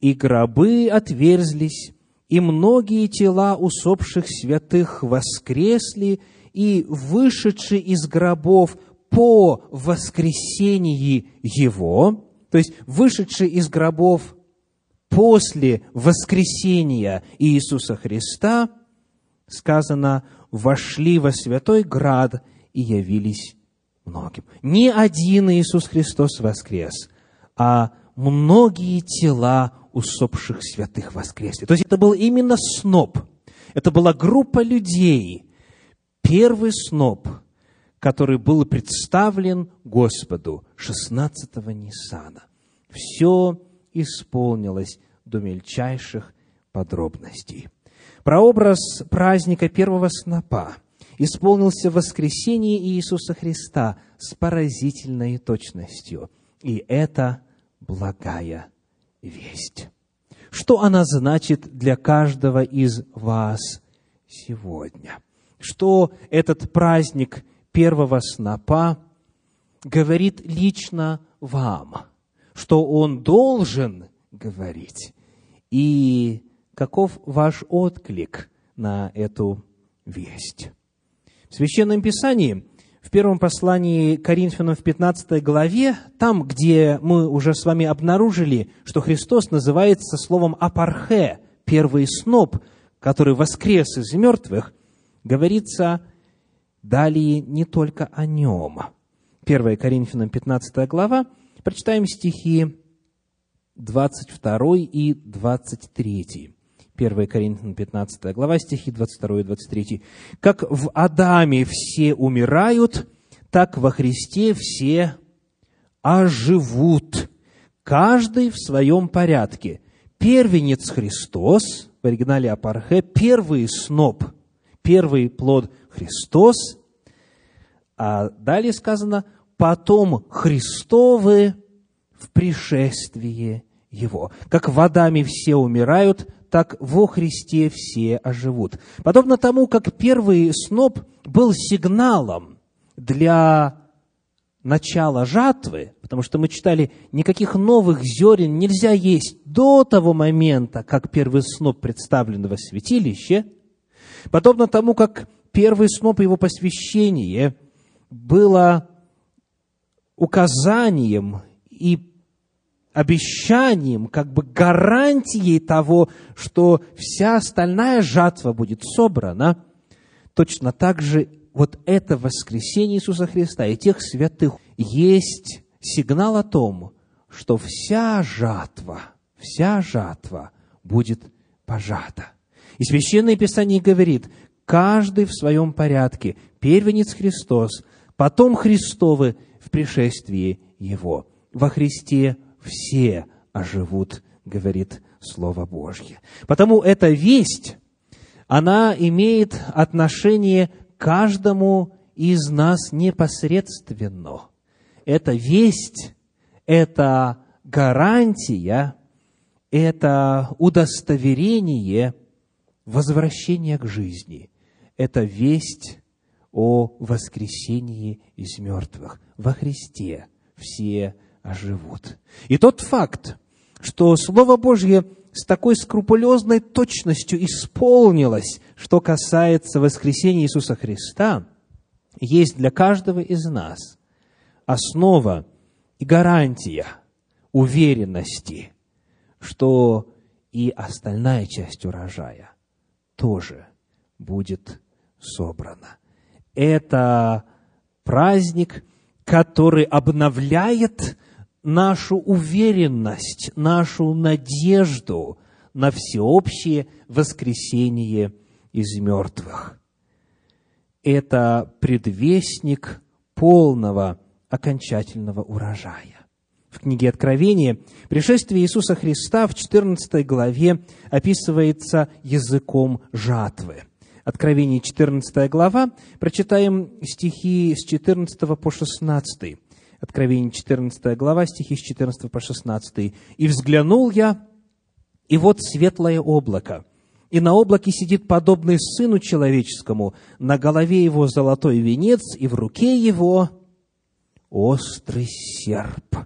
И гробы отверзлись, и многие тела усопших святых воскресли, и вышедший из гробов по воскресении Его, то есть вышедший из гробов после воскресения Иисуса Христа, сказано, вошли во святой град и явились многим. Не один Иисус Христос воскрес, а многие тела усопших святых воскресли. То есть это был именно сноп. Это была группа людей, первый сноп, который был представлен Господу 16-го Ниссана. Все исполнилось до мельчайших подробностей. Прообраз праздника первого снопа исполнился в воскресении Иисуса Христа с поразительной точностью. И это благая весть. Что она значит для каждого из вас сегодня? что этот праздник первого снопа говорит лично вам, что он должен говорить, и каков ваш отклик на эту весть. В Священном Писании, в первом послании Коринфянам в 15 главе, там, где мы уже с вами обнаружили, что Христос называется словом «апархе», первый сноп, который воскрес из мертвых, говорится далее не только о нем. 1 Коринфянам 15 глава, прочитаем стихи 22 и 23. 1 Коринфянам 15 глава, стихи 22 и 23. «Как в Адаме все умирают, так во Христе все оживут, каждый в своем порядке. Первенец Христос, в оригинале Апархе, первый сноп – первый плод Христос, А далее сказано, потом Христовы в пришествии Его. Как водами все умирают, так во Христе все оживут. Подобно тому, как первый сноп был сигналом для начала жатвы, потому что мы читали, никаких новых зерен нельзя есть до того момента, как первый сноп представлен во святилище, подобно тому, как первый сноп его посвящения было указанием и обещанием, как бы гарантией того, что вся остальная жатва будет собрана, точно так же вот это воскресение Иисуса Христа и тех святых есть сигнал о том, что вся жатва, вся жатва будет пожата. И Священное Писание говорит, каждый в своем порядке, первенец Христос, потом Христовы в пришествии Его. Во Христе все оживут, говорит Слово Божье. Потому эта весть, она имеет отношение каждому из нас непосредственно. Эта весть, это гарантия, это удостоверение возвращения к жизни. Это весть о воскресении из мертвых. Во Христе все оживут. И тот факт, что Слово Божье с такой скрупулезной точностью исполнилось, что касается воскресения Иисуса Христа, есть для каждого из нас основа и гарантия уверенности, что и остальная часть урожая тоже будет собрана. Это праздник, который обновляет нашу уверенность, нашу надежду на всеобщее воскресение из мертвых. Это предвестник полного окончательного урожая. В книге Откровения пришествие Иисуса Христа в 14 главе описывается языком жатвы. Откровение 14 глава, прочитаем стихи с 14 по 16. Откровение 14 глава, стихи с 14 по 16. «И взглянул я, и вот светлое облако, и на облаке сидит подобный Сыну Человеческому, на голове его золотой венец, и в руке его острый серп.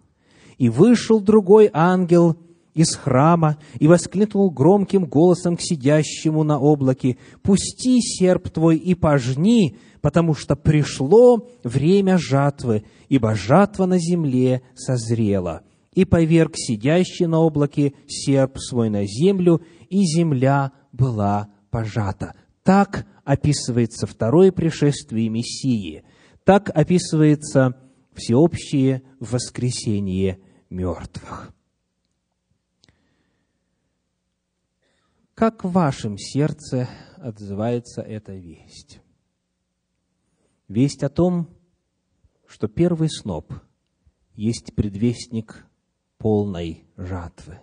И вышел другой ангел из храма и воскликнул громким голосом к сидящему на облаке, «Пусти серп твой и пожни, потому что пришло время жатвы, ибо жатва на земле созрела. И поверг сидящий на облаке серп свой на землю, и земля была пожата. Так описывается второе пришествие Мессии. Так описывается всеобщее воскресение мертвых. Как в вашем сердце отзывается эта весть? Весть о том, что первый сноп есть предвестник полной жатвы.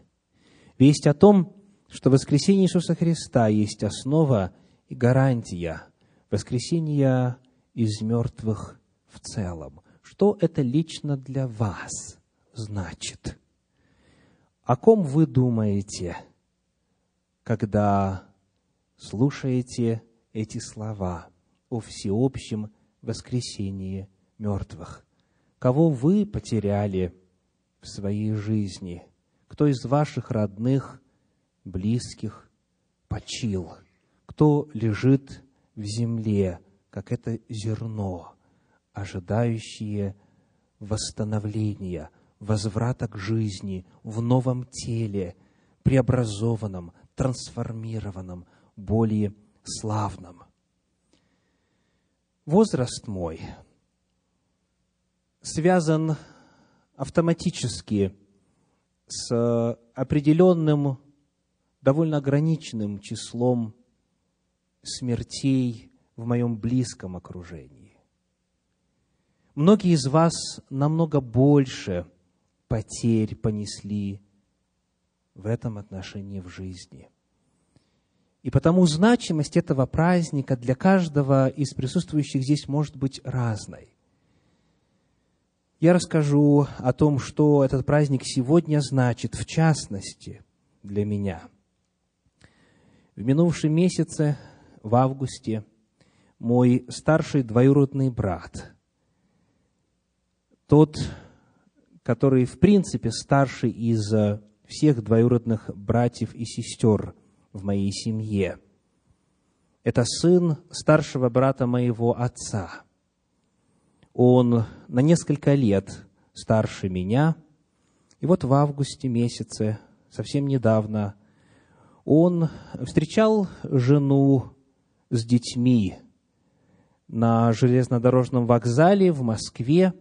Весть о том, что воскресение Иисуса Христа есть основа и гарантия воскресения из мертвых в целом. Что это лично для вас значит? О ком вы думаете, когда слушаете эти слова о всеобщем воскресении мертвых. Кого вы потеряли в своей жизни? Кто из ваших родных, близких почил? Кто лежит в земле, как это зерно, ожидающее восстановления, возврата к жизни в новом теле, преобразованном, трансформированном, более славном. Возраст мой связан автоматически с определенным, довольно ограниченным числом смертей в моем близком окружении. Многие из вас намного больше потерь понесли в этом отношении в жизни. И потому значимость этого праздника для каждого из присутствующих здесь может быть разной. Я расскажу о том, что этот праздник сегодня значит, в частности, для меня. В минувшем месяце, в августе, мой старший двоюродный брат, тот, который, в принципе, старший из всех двоюродных братьев и сестер в моей семье. Это сын старшего брата моего отца – он на несколько лет старше меня. И вот в августе месяце, совсем недавно, он встречал жену с детьми на железнодорожном вокзале в Москве.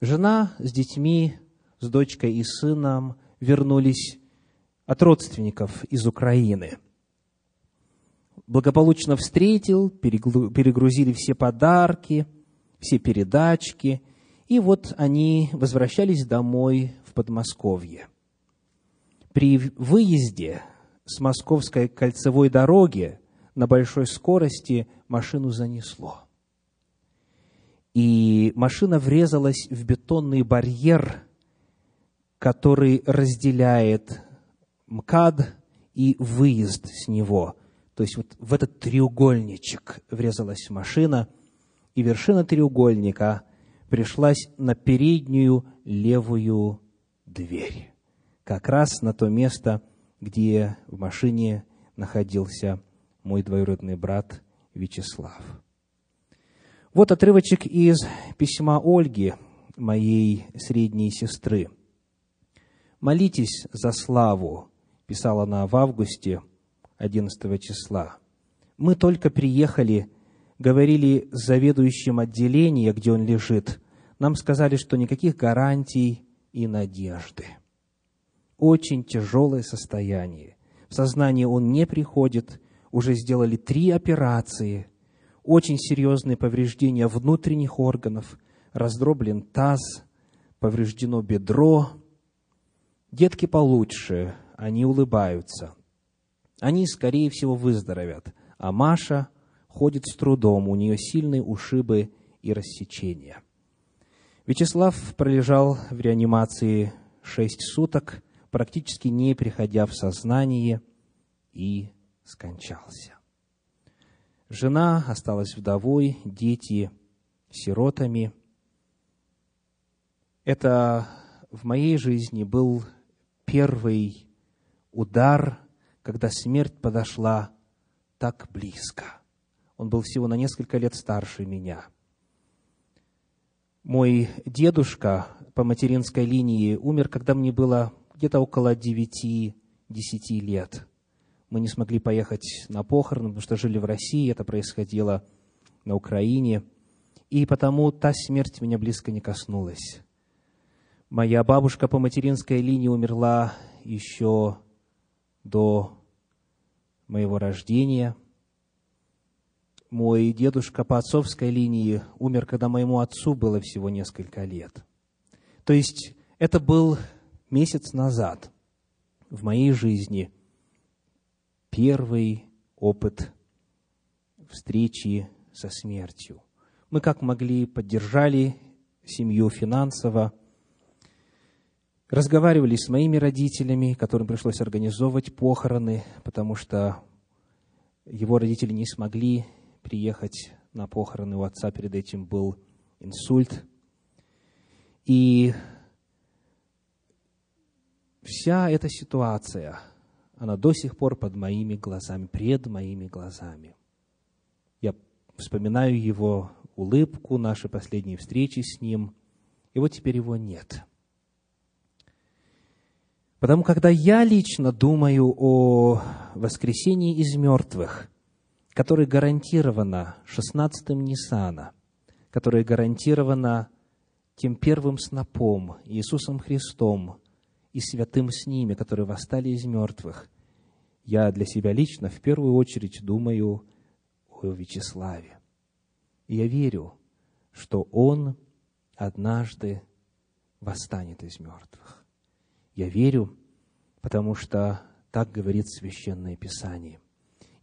Жена с детьми, с дочкой и сыном вернулись от родственников из Украины. Благополучно встретил, перегрузили все подарки – все передачки, и вот они возвращались домой в Подмосковье. При выезде с Московской кольцевой дороги на большой скорости машину занесло. И машина врезалась в бетонный барьер, который разделяет МКАД и выезд с него. То есть вот в этот треугольничек врезалась машина – и вершина треугольника пришлась на переднюю левую дверь, как раз на то место, где в машине находился мой двоюродный брат Вячеслав. Вот отрывочек из письма Ольги, моей средней сестры. «Молитесь за славу», — писала она в августе 11 числа. «Мы только приехали говорили с заведующим отделения, где он лежит, нам сказали, что никаких гарантий и надежды. Очень тяжелое состояние. В сознание он не приходит, уже сделали три операции, очень серьезные повреждения внутренних органов, раздроблен таз, повреждено бедро. Детки получше, они улыбаются. Они, скорее всего, выздоровят. А Маша ходит с трудом, у нее сильные ушибы и рассечения. Вячеслав пролежал в реанимации шесть суток, практически не приходя в сознание, и скончался. Жена осталась вдовой, дети сиротами. Это в моей жизни был первый удар, когда смерть подошла так близко. Он был всего на несколько лет старше меня. Мой дедушка по материнской линии умер, когда мне было где-то около 9-10 лет. Мы не смогли поехать на похороны, потому что жили в России, это происходило на Украине. И потому та смерть меня близко не коснулась. Моя бабушка по материнской линии умерла еще до моего рождения – мой дедушка по отцовской линии умер, когда моему отцу было всего несколько лет. То есть это был месяц назад в моей жизни первый опыт встречи со смертью. Мы как могли поддержали семью финансово, разговаривали с моими родителями, которым пришлось организовывать похороны, потому что его родители не смогли приехать на похороны у отца. Перед этим был инсульт. И вся эта ситуация, она до сих пор под моими глазами, пред моими глазами. Я вспоминаю его улыбку, наши последние встречи с ним, и вот теперь его нет. Потому когда я лично думаю о воскресении из мертвых – которая гарантирована шестнадцатым Ниссана, которая гарантирована тем первым снопом, Иисусом Христом и святым с ними, которые восстали из мертвых, я для себя лично в первую очередь думаю о Вячеславе. И я верю, что он однажды восстанет из мертвых. Я верю, потому что так говорит Священное Писание.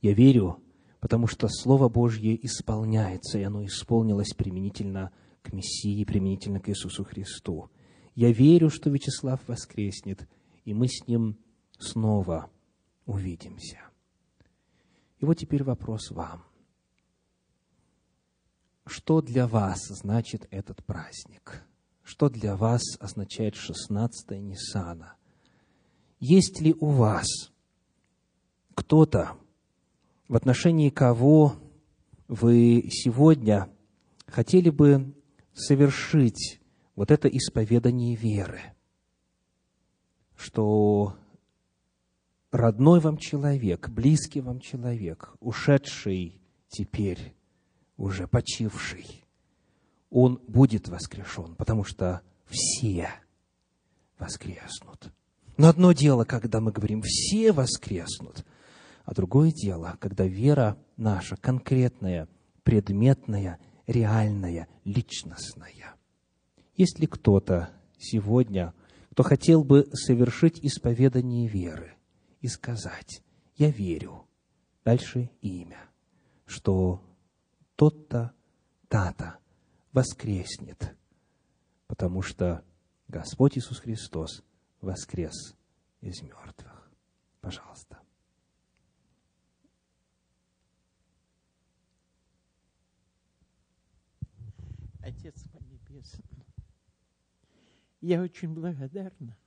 Я верю, потому что Слово Божье исполняется, и оно исполнилось применительно к Мессии, применительно к Иисусу Христу. Я верю, что Вячеслав воскреснет, и мы с ним снова увидимся. И вот теперь вопрос вам. Что для вас значит этот праздник? Что для вас означает 16 Ниссана? Есть ли у вас кто-то, в отношении кого вы сегодня хотели бы совершить вот это исповедание веры, что родной вам человек, близкий вам человек, ушедший теперь, уже почивший, он будет воскрешен, потому что все воскреснут. Но одно дело, когда мы говорим «все воскреснут», а другое дело, когда вера наша конкретная, предметная, реальная, личностная. Есть ли кто-то сегодня, кто хотел бы совершить исповедание веры и сказать, я верю, дальше имя, что тот-то, та-то воскреснет, потому что Господь Иисус Христос воскрес из мертвых. Пожалуйста. Отец мой Небесный, я очень благодарна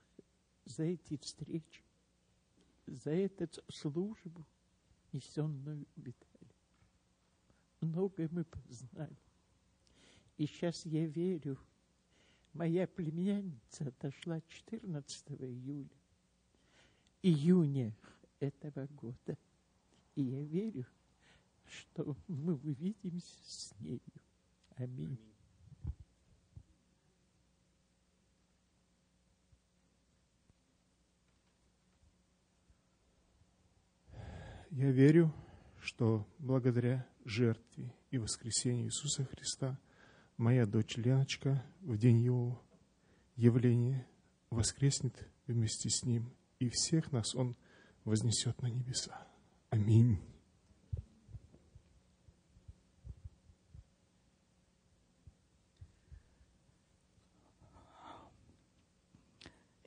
за эти встречи, за эту службу, несенную Виталий. Многое мы познали. И сейчас я верю, моя племянница отошла 14 июля, июня этого года. И я верю, что мы увидимся с нею. Аминь. Я верю, что благодаря жертве и воскресению Иисуса Христа моя дочь Леночка в день Его явления воскреснет вместе с Ним, и всех нас Он вознесет на небеса. Аминь.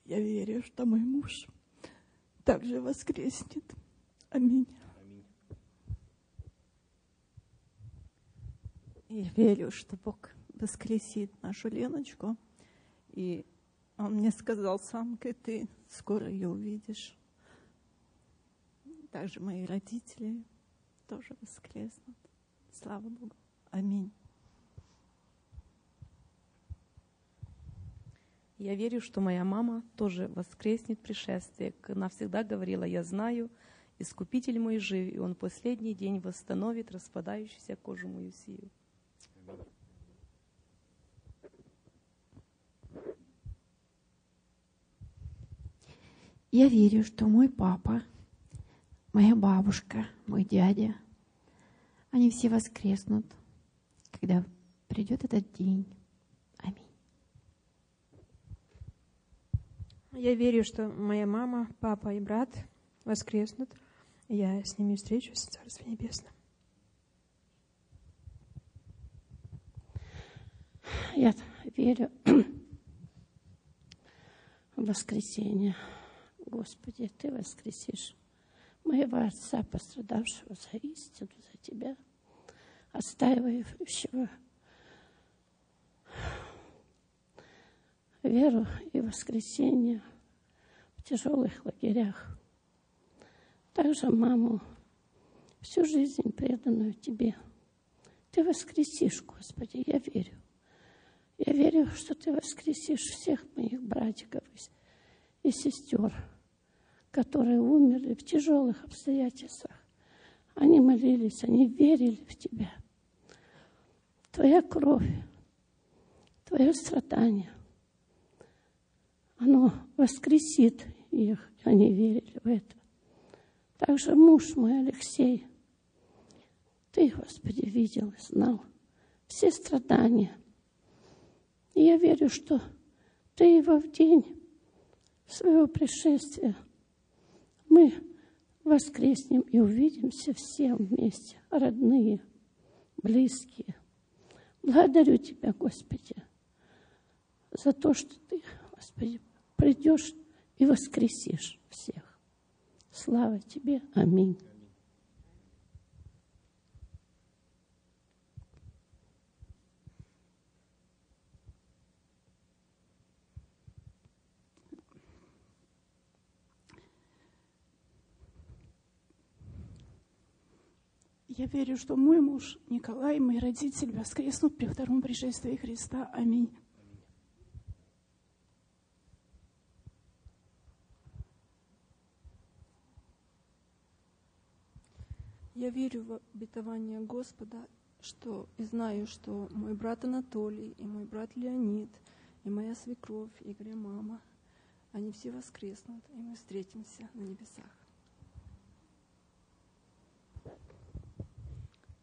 Я верю, что мой муж также воскреснет. Аминь. Я верю, что Бог воскресит нашу Леночку. И он мне сказал, самка, ты скоро ее увидишь. Также мои родители тоже воскреснут. Слава Богу. Аминь. Я верю, что моя мама тоже воскреснет пришествие. Она всегда говорила, я знаю, Искупитель мой жив, и Он последний день восстановит распадающуюся кожу мою сию. Я верю, что мой папа, моя бабушка, мой дядя, они все воскреснут, когда придет этот день. Аминь. Я верю, что моя мама, папа и брат воскреснут. и Я с ними встречусь в Царстве Небесном. Я верю в воскресенье. Господи, Ты воскресишь моего отца, пострадавшего за истину, за Тебя, отстаивающего веру и воскресение в тяжелых лагерях. Также маму, всю жизнь преданную Тебе. Ты воскресишь, Господи, я верю. Я верю, что Ты воскресишь всех моих братиков и сестер, которые умерли в тяжелых обстоятельствах. Они молились, они верили в Тебя. Твоя кровь, Твое страдание, оно воскресит их, они верили в это. Также муж мой Алексей, Ты, Господи, видел и знал все страдания. И я верю, что Ты его в день своего пришествия мы воскреснем и увидимся все вместе, родные, близкие. Благодарю Тебя, Господи, за то, что Ты, Господи, придешь и воскресишь всех. Слава Тебе. Аминь. Я верю, что мой муж Николай и мои родители воскреснут при втором пришествии Христа. Аминь. Я верю в обетование Господа, что и знаю, что мой брат Анатолий, и мой брат Леонид, и моя свекровь, Игоря мама, они все воскреснут, и мы встретимся на небесах.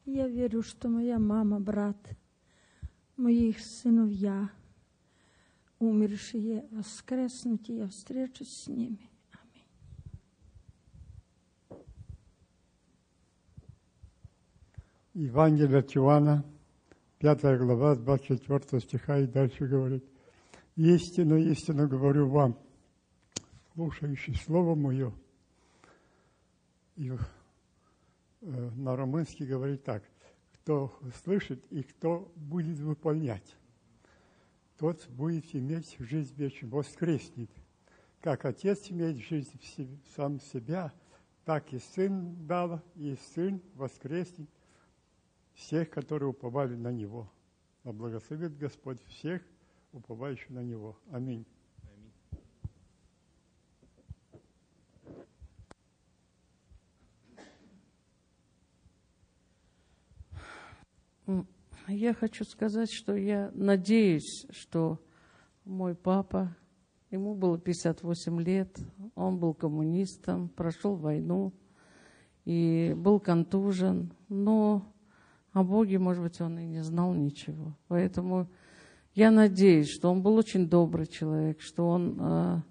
Я верю, что моя мама, брат, моих сыновья, умершие, воскреснут, и я встречусь с ними. Евангелие от Иоанна, 5 глава, 24 стиха, и дальше говорит, «Истину, истину говорю вам, слушающий Слово Мое». И на румынский говорит так, кто слышит и кто будет выполнять, тот будет иметь жизнь вечную, воскреснет. Как Отец имеет жизнь в себе, сам себя, так и Сын дал, и Сын воскреснет всех, которые уповали на Него. А благословит Господь всех, уповающих на Него. Аминь. Я хочу сказать, что я надеюсь, что мой папа, ему было 58 лет, он был коммунистом, прошел войну и был контужен, но о Боге, может быть, он и не знал ничего. Поэтому я надеюсь, что он был очень добрый человек, что он э,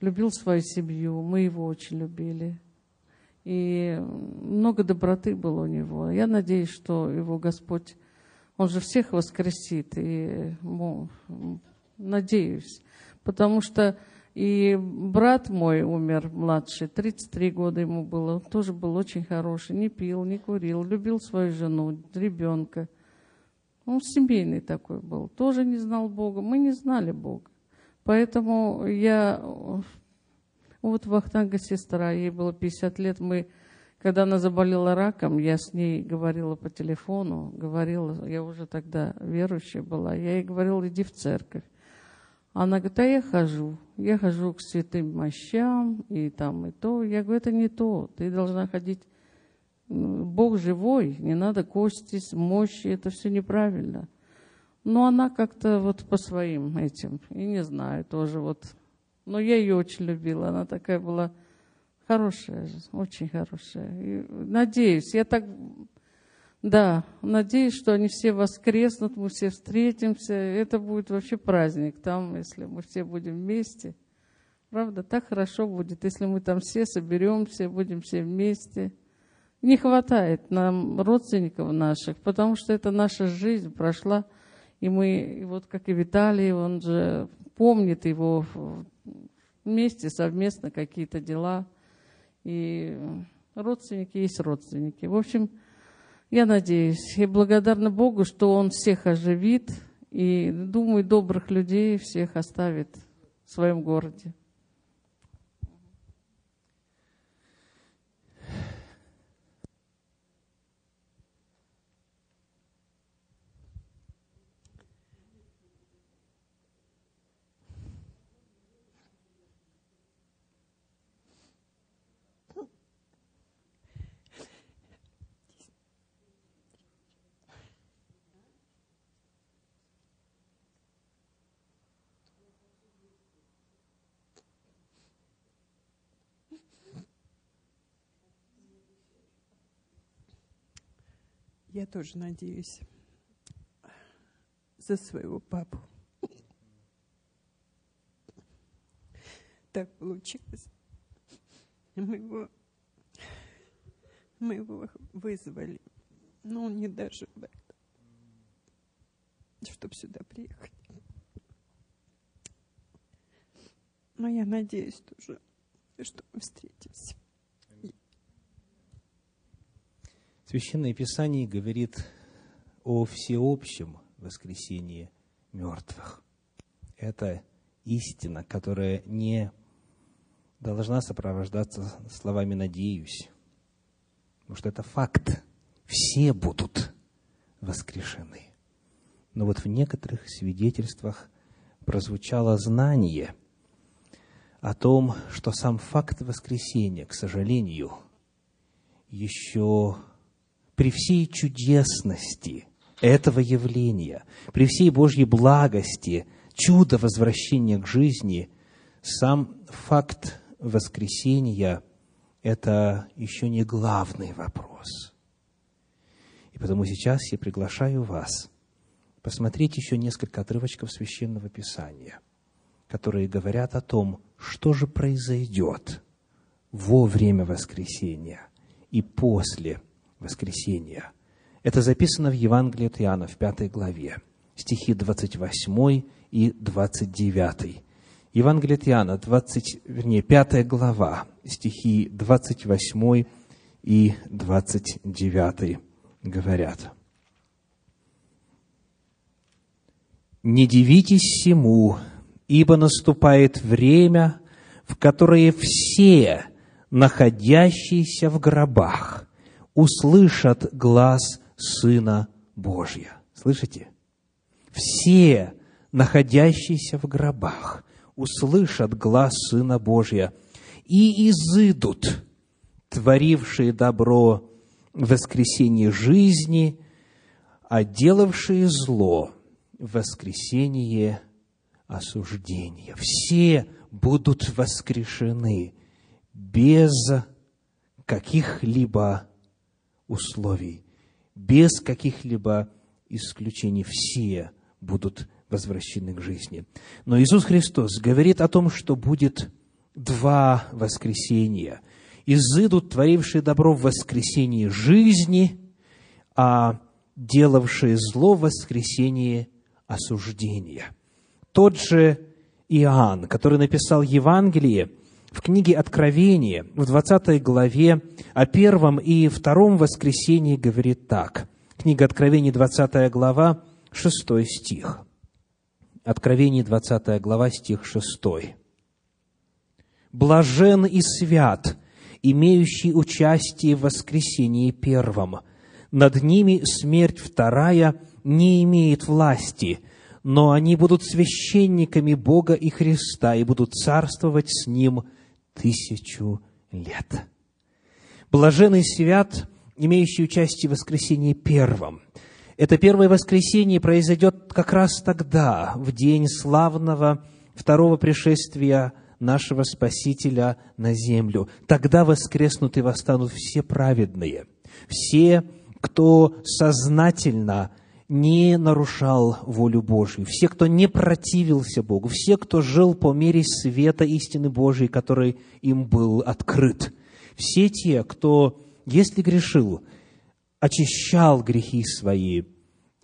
любил свою семью, мы его очень любили. И много доброты было у него. Я надеюсь, что его Господь, он же всех воскресит. И ну, надеюсь. Потому что и брат мой умер младший, 33 года ему было, он тоже был очень хороший, не пил, не курил, любил свою жену, ребенка. Он семейный такой был, тоже не знал Бога, мы не знали Бога. Поэтому я, вот Вахтанга сестра, ей было 50 лет, мы, когда она заболела раком, я с ней говорила по телефону, говорила, я уже тогда верующая была, я ей говорила, иди в церковь. Она говорит, а я хожу, я хожу к святым мощам, и там, и то. Я говорю, это не то, ты должна ходить, Бог живой, не надо кости, мощи, это все неправильно. Но она как-то вот по своим этим, и не знаю, тоже вот. Но я ее очень любила, она такая была хорошая, очень хорошая. И надеюсь, я так да, надеюсь, что они все воскреснут, мы все встретимся. Это будет вообще праздник там, если мы все будем вместе. Правда, так хорошо будет, если мы там все соберемся, будем все вместе. Не хватает нам родственников наших, потому что это наша жизнь прошла. И мы, и вот как и Виталий, он же помнит его вместе, совместно какие-то дела. И родственники есть родственники. В общем, я надеюсь и благодарна Богу, что Он всех оживит и, думаю, добрых людей всех оставит в своем городе. Я тоже надеюсь за своего папу. Так получилось. Мы его, мы его вызвали, но он не дожил до этого. чтобы сюда приехать. Но я надеюсь тоже, что мы встретимся. Священное Писание говорит о всеобщем воскресении мертвых. Это истина, которая не должна сопровождаться словами «надеюсь», потому что это факт. Все будут воскрешены. Но вот в некоторых свидетельствах прозвучало знание о том, что сам факт воскресения, к сожалению, еще при всей чудесности этого явления, при всей Божьей благости, чудо возвращения к жизни, сам факт воскресения – это еще не главный вопрос. И потому сейчас я приглашаю вас посмотреть еще несколько отрывочков Священного Писания, которые говорят о том, что же произойдет во время воскресения и после воскресения. Это записано в Евангелии от Иоанна в пятой главе, стихи 28 и 29. Евангелие от Иоанна, 20, вернее, 5 глава, стихи 28 и 29 говорят. «Не дивитесь всему, ибо наступает время, в которое все, находящиеся в гробах, услышат глаз Сына Божья». Слышите? Все, находящиеся в гробах, услышат глаз Сына Божия и изыдут, творившие добро в воскресенье жизни, а делавшие зло в воскресенье осуждения. Все будут воскрешены без каких-либо условий, без каких-либо исключений. Все будут возвращены к жизни. Но Иисус Христос говорит о том, что будет два воскресения. Изыдут творившие добро в воскресении жизни, а делавшие зло в воскресении осуждения. Тот же Иоанн, который написал Евангелие, в книге Откровения, в 20 главе, о первом и втором воскресении говорит так. Книга Откровения, 20 глава, 6 стих. Откровение, 20 глава, стих 6. «Блажен и свят, имеющий участие в воскресении первом. Над ними смерть вторая не имеет власти, но они будут священниками Бога и Христа и будут царствовать с Ним тысячу лет». Блажен и свят, имеющий участие в воскресении первом – это первое воскресенье произойдет как раз тогда, в день славного второго пришествия нашего Спасителя на землю. Тогда воскреснут и восстанут все праведные, все, кто сознательно не нарушал волю Божию, все, кто не противился Богу, все, кто жил по мере света истины Божией, который им был открыт. Все те, кто, если грешил, очищал грехи свои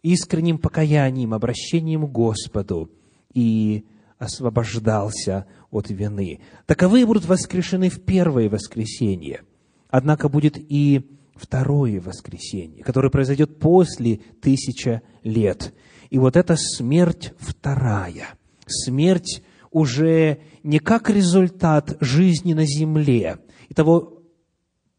искренним покаянием, обращением к Господу и освобождался от вины. Таковые будут воскрешены в первое воскресенье. Однако будет и второе воскресенье, которое произойдет после тысяча лет. И вот эта смерть вторая. Смерть уже не как результат жизни на земле и того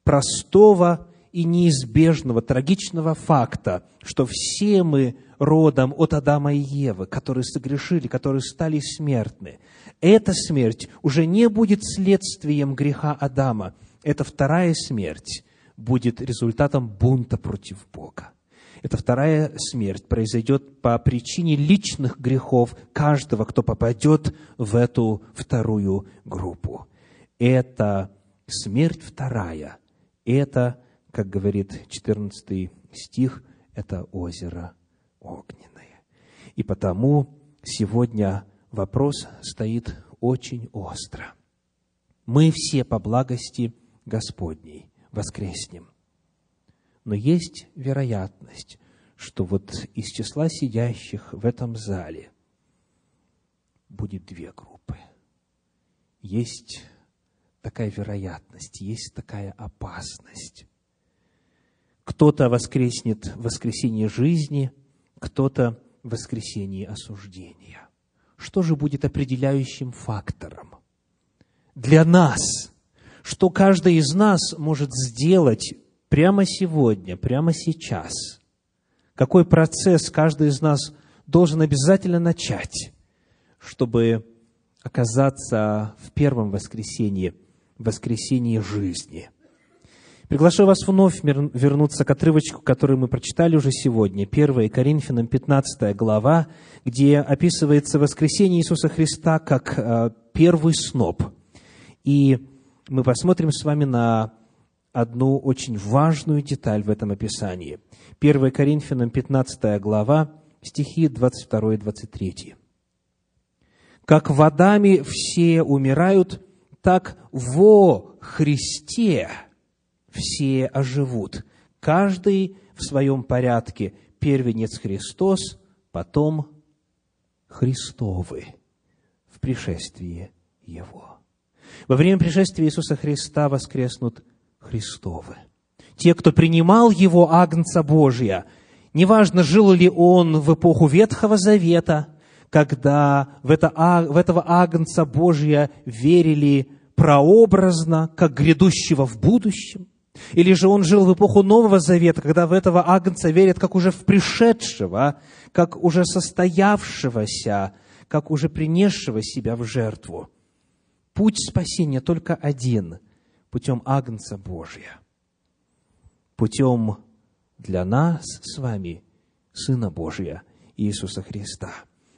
простого и неизбежного, трагичного факта, что все мы родом от Адама и Евы, которые согрешили, которые стали смертны. Эта смерть уже не будет следствием греха Адама. Эта вторая смерть будет результатом бунта против Бога. Эта вторая смерть произойдет по причине личных грехов каждого, кто попадет в эту вторую группу. Это смерть вторая. Это как говорит 14 стих, это озеро огненное. И потому сегодня вопрос стоит очень остро. Мы все по благости Господней воскреснем. Но есть вероятность, что вот из числа сидящих в этом зале будет две группы. Есть такая вероятность, есть такая опасность. Кто-то воскреснет в воскресенье жизни, кто-то в воскресенье осуждения. Что же будет определяющим фактором? Для нас, что каждый из нас может сделать прямо сегодня, прямо сейчас? Какой процесс каждый из нас должен обязательно начать, чтобы оказаться в первом воскресенье, воскресенье жизни – Приглашаю вас вновь вернуться к отрывочку, который мы прочитали уже сегодня, 1 Коринфянам 15 глава, где описывается воскресение Иисуса Христа как э, первый сноп. И мы посмотрим с вами на одну очень важную деталь в этом описании. 1 Коринфянам 15 глава, стихи 22 и 23. «Как водами все умирают, так во Христе все оживут. Каждый в своем порядке. Первенец Христос, потом Христовы в пришествии Его. Во время пришествия Иисуса Христа воскреснут Христовы. Те, кто принимал Его, Агнца Божия, неважно, жил ли он в эпоху Ветхого Завета, когда в, это, в этого Агнца Божия верили прообразно, как грядущего в будущем, или же он жил в эпоху Нового Завета, когда в этого Агнца верят как уже в пришедшего, как уже состоявшегося, как уже принесшего себя в жертву. Путь спасения только один – путем Агнца Божия. Путем для нас с вами Сына Божия Иисуса Христа.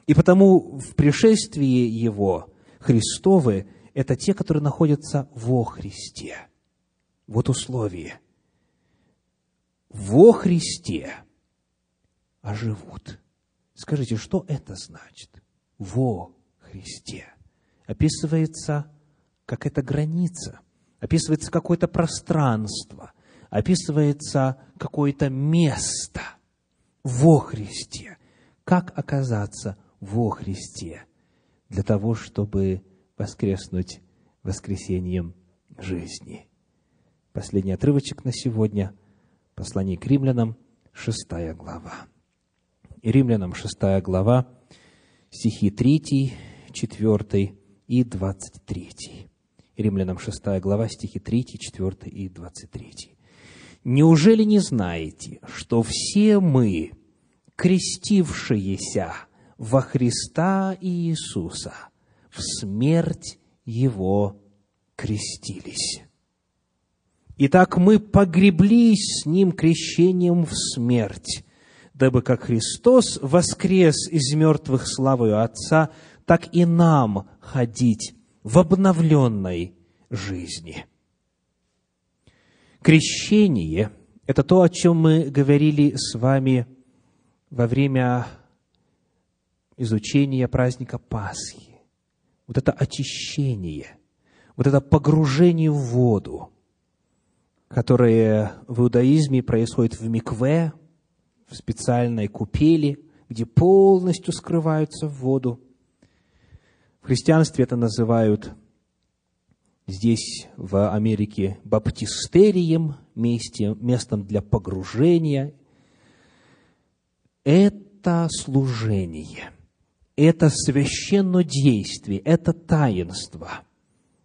И потому в пришествии Его Христовы – это те, которые находятся во Христе – вот условие. Во Христе оживут. Скажите, что это значит? Во Христе. Описывается как это граница, описывается какое-то пространство, описывается какое-то место во Христе. Как оказаться во Христе для того, чтобы воскреснуть воскресением жизни? Последний отрывочек на сегодня. Послание к римлянам, шестая глава. И римлянам шестая глава, стихи 3, 4 и 23. Римлянам шестая глава, стихи 3, 4 и 23. «Неужели не знаете, что все мы, крестившиеся во Христа Иисуса, в смерть Его крестились?» Итак, мы погреблись с Ним крещением в смерть, дабы как Христос воскрес из мертвых славою Отца, так и нам ходить в обновленной жизни. Крещение – это то, о чем мы говорили с вами во время изучения праздника Пасхи. Вот это очищение, вот это погружение в воду – которые в иудаизме происходят в микве, в специальной купели, где полностью скрываются в воду. В христианстве это называют здесь, в Америке, баптистерием, местом для погружения. Это служение, это священное действие, это таинство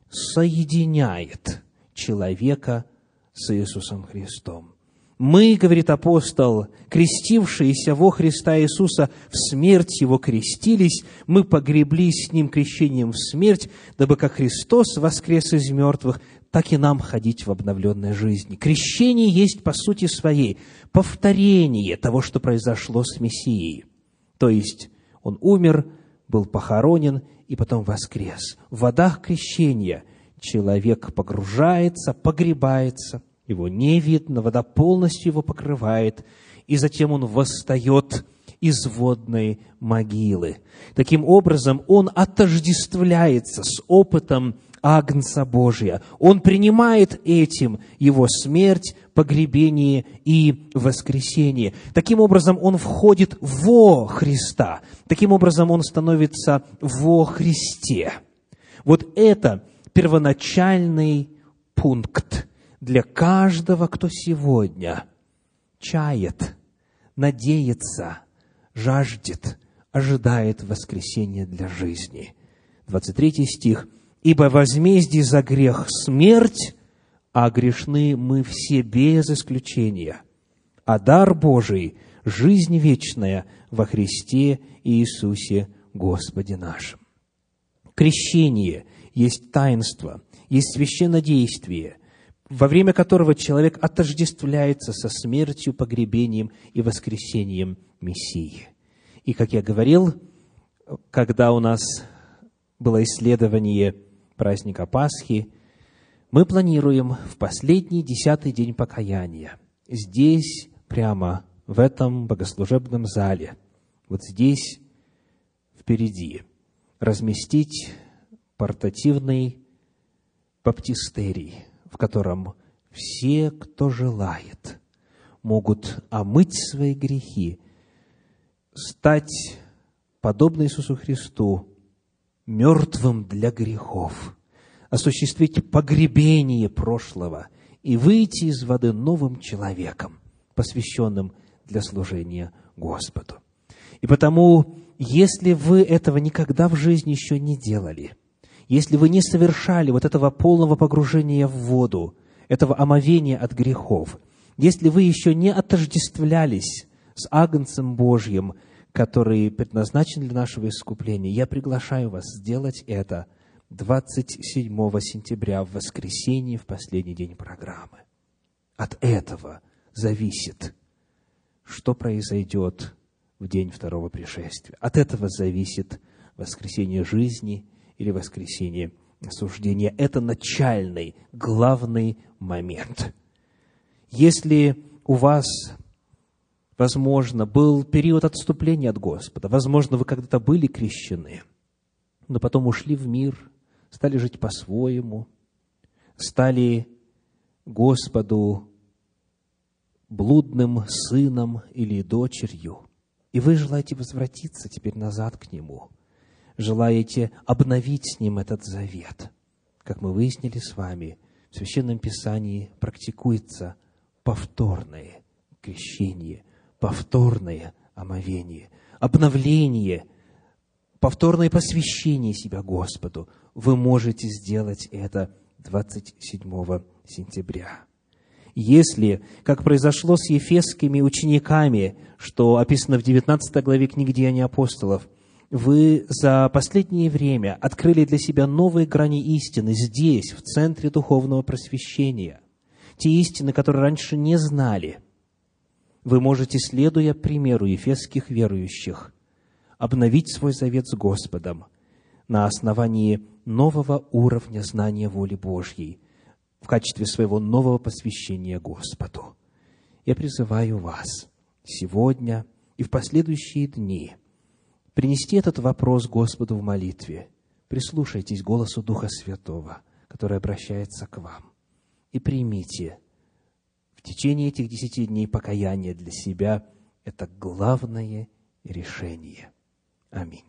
соединяет человека с Иисусом Христом. Мы, говорит апостол, крестившиеся во Христа Иисуса, в смерть Его крестились, мы погреблись с Ним крещением в смерть, дабы как Христос воскрес из мертвых, так и нам ходить в обновленной жизни. Крещение есть по сути своей повторение того, что произошло с Мессией. То есть Он умер, был похоронен и потом воскрес. В водах крещения – человек погружается, погребается, его не видно, вода полностью его покрывает, и затем он восстает из водной могилы. Таким образом, он отождествляется с опытом Агнца Божия. Он принимает этим его смерть, погребение и воскресение. Таким образом, он входит во Христа. Таким образом, он становится во Христе. Вот это первоначальный пункт для каждого, кто сегодня чает, надеется, жаждет, ожидает воскресения для жизни. 23 стих – Ибо возмездие за грех – смерть, а грешны мы все без исключения. А дар Божий – жизнь вечная во Христе Иисусе Господе нашим. Крещение есть таинство, есть священнодействие, во время которого человек отождествляется со смертью, погребением и воскресением Мессии. И, как я говорил, когда у нас было исследование праздника Пасхи, мы планируем в последний десятый день покаяния здесь, прямо в этом богослужебном зале, вот здесь впереди, разместить портативный баптистерий, в котором все, кто желает, могут омыть свои грехи, стать подобно Иисусу Христу, мертвым для грехов, осуществить погребение прошлого и выйти из воды новым человеком, посвященным для служения Господу. И потому, если вы этого никогда в жизни еще не делали, если вы не совершали вот этого полного погружения в воду, этого омовения от грехов, если вы еще не отождествлялись с Агнцем Божьим, который предназначен для нашего искупления, я приглашаю вас сделать это 27 сентября в воскресенье, в последний день программы. От этого зависит, что произойдет в день второго пришествия. От этого зависит воскресение жизни или воскресение осуждения. Это начальный, главный момент. Если у вас Возможно, был период отступления от Господа. Возможно, вы когда-то были крещены, но потом ушли в мир, стали жить по-своему, стали Господу блудным сыном или дочерью. И вы желаете возвратиться теперь назад к Нему, желаете обновить с Ним этот завет. Как мы выяснили с вами, в Священном Писании практикуется повторное крещение – повторное омовение, обновление, повторное посвящение себя Господу. Вы можете сделать это 27 сентября. Если, как произошло с ефесскими учениками, что описано в 19 главе книги Деяний апостолов, вы за последнее время открыли для себя новые грани истины здесь, в центре духовного просвещения. Те истины, которые раньше не знали – вы можете, следуя примеру ефесских верующих, обновить свой завет с Господом на основании нового уровня знания воли Божьей в качестве своего нового посвящения Господу. Я призываю вас сегодня и в последующие дни принести этот вопрос Господу в молитве. Прислушайтесь голосу Духа Святого, который обращается к вам, и примите в течение этих десяти дней покаяние для себя – это главное решение. Аминь.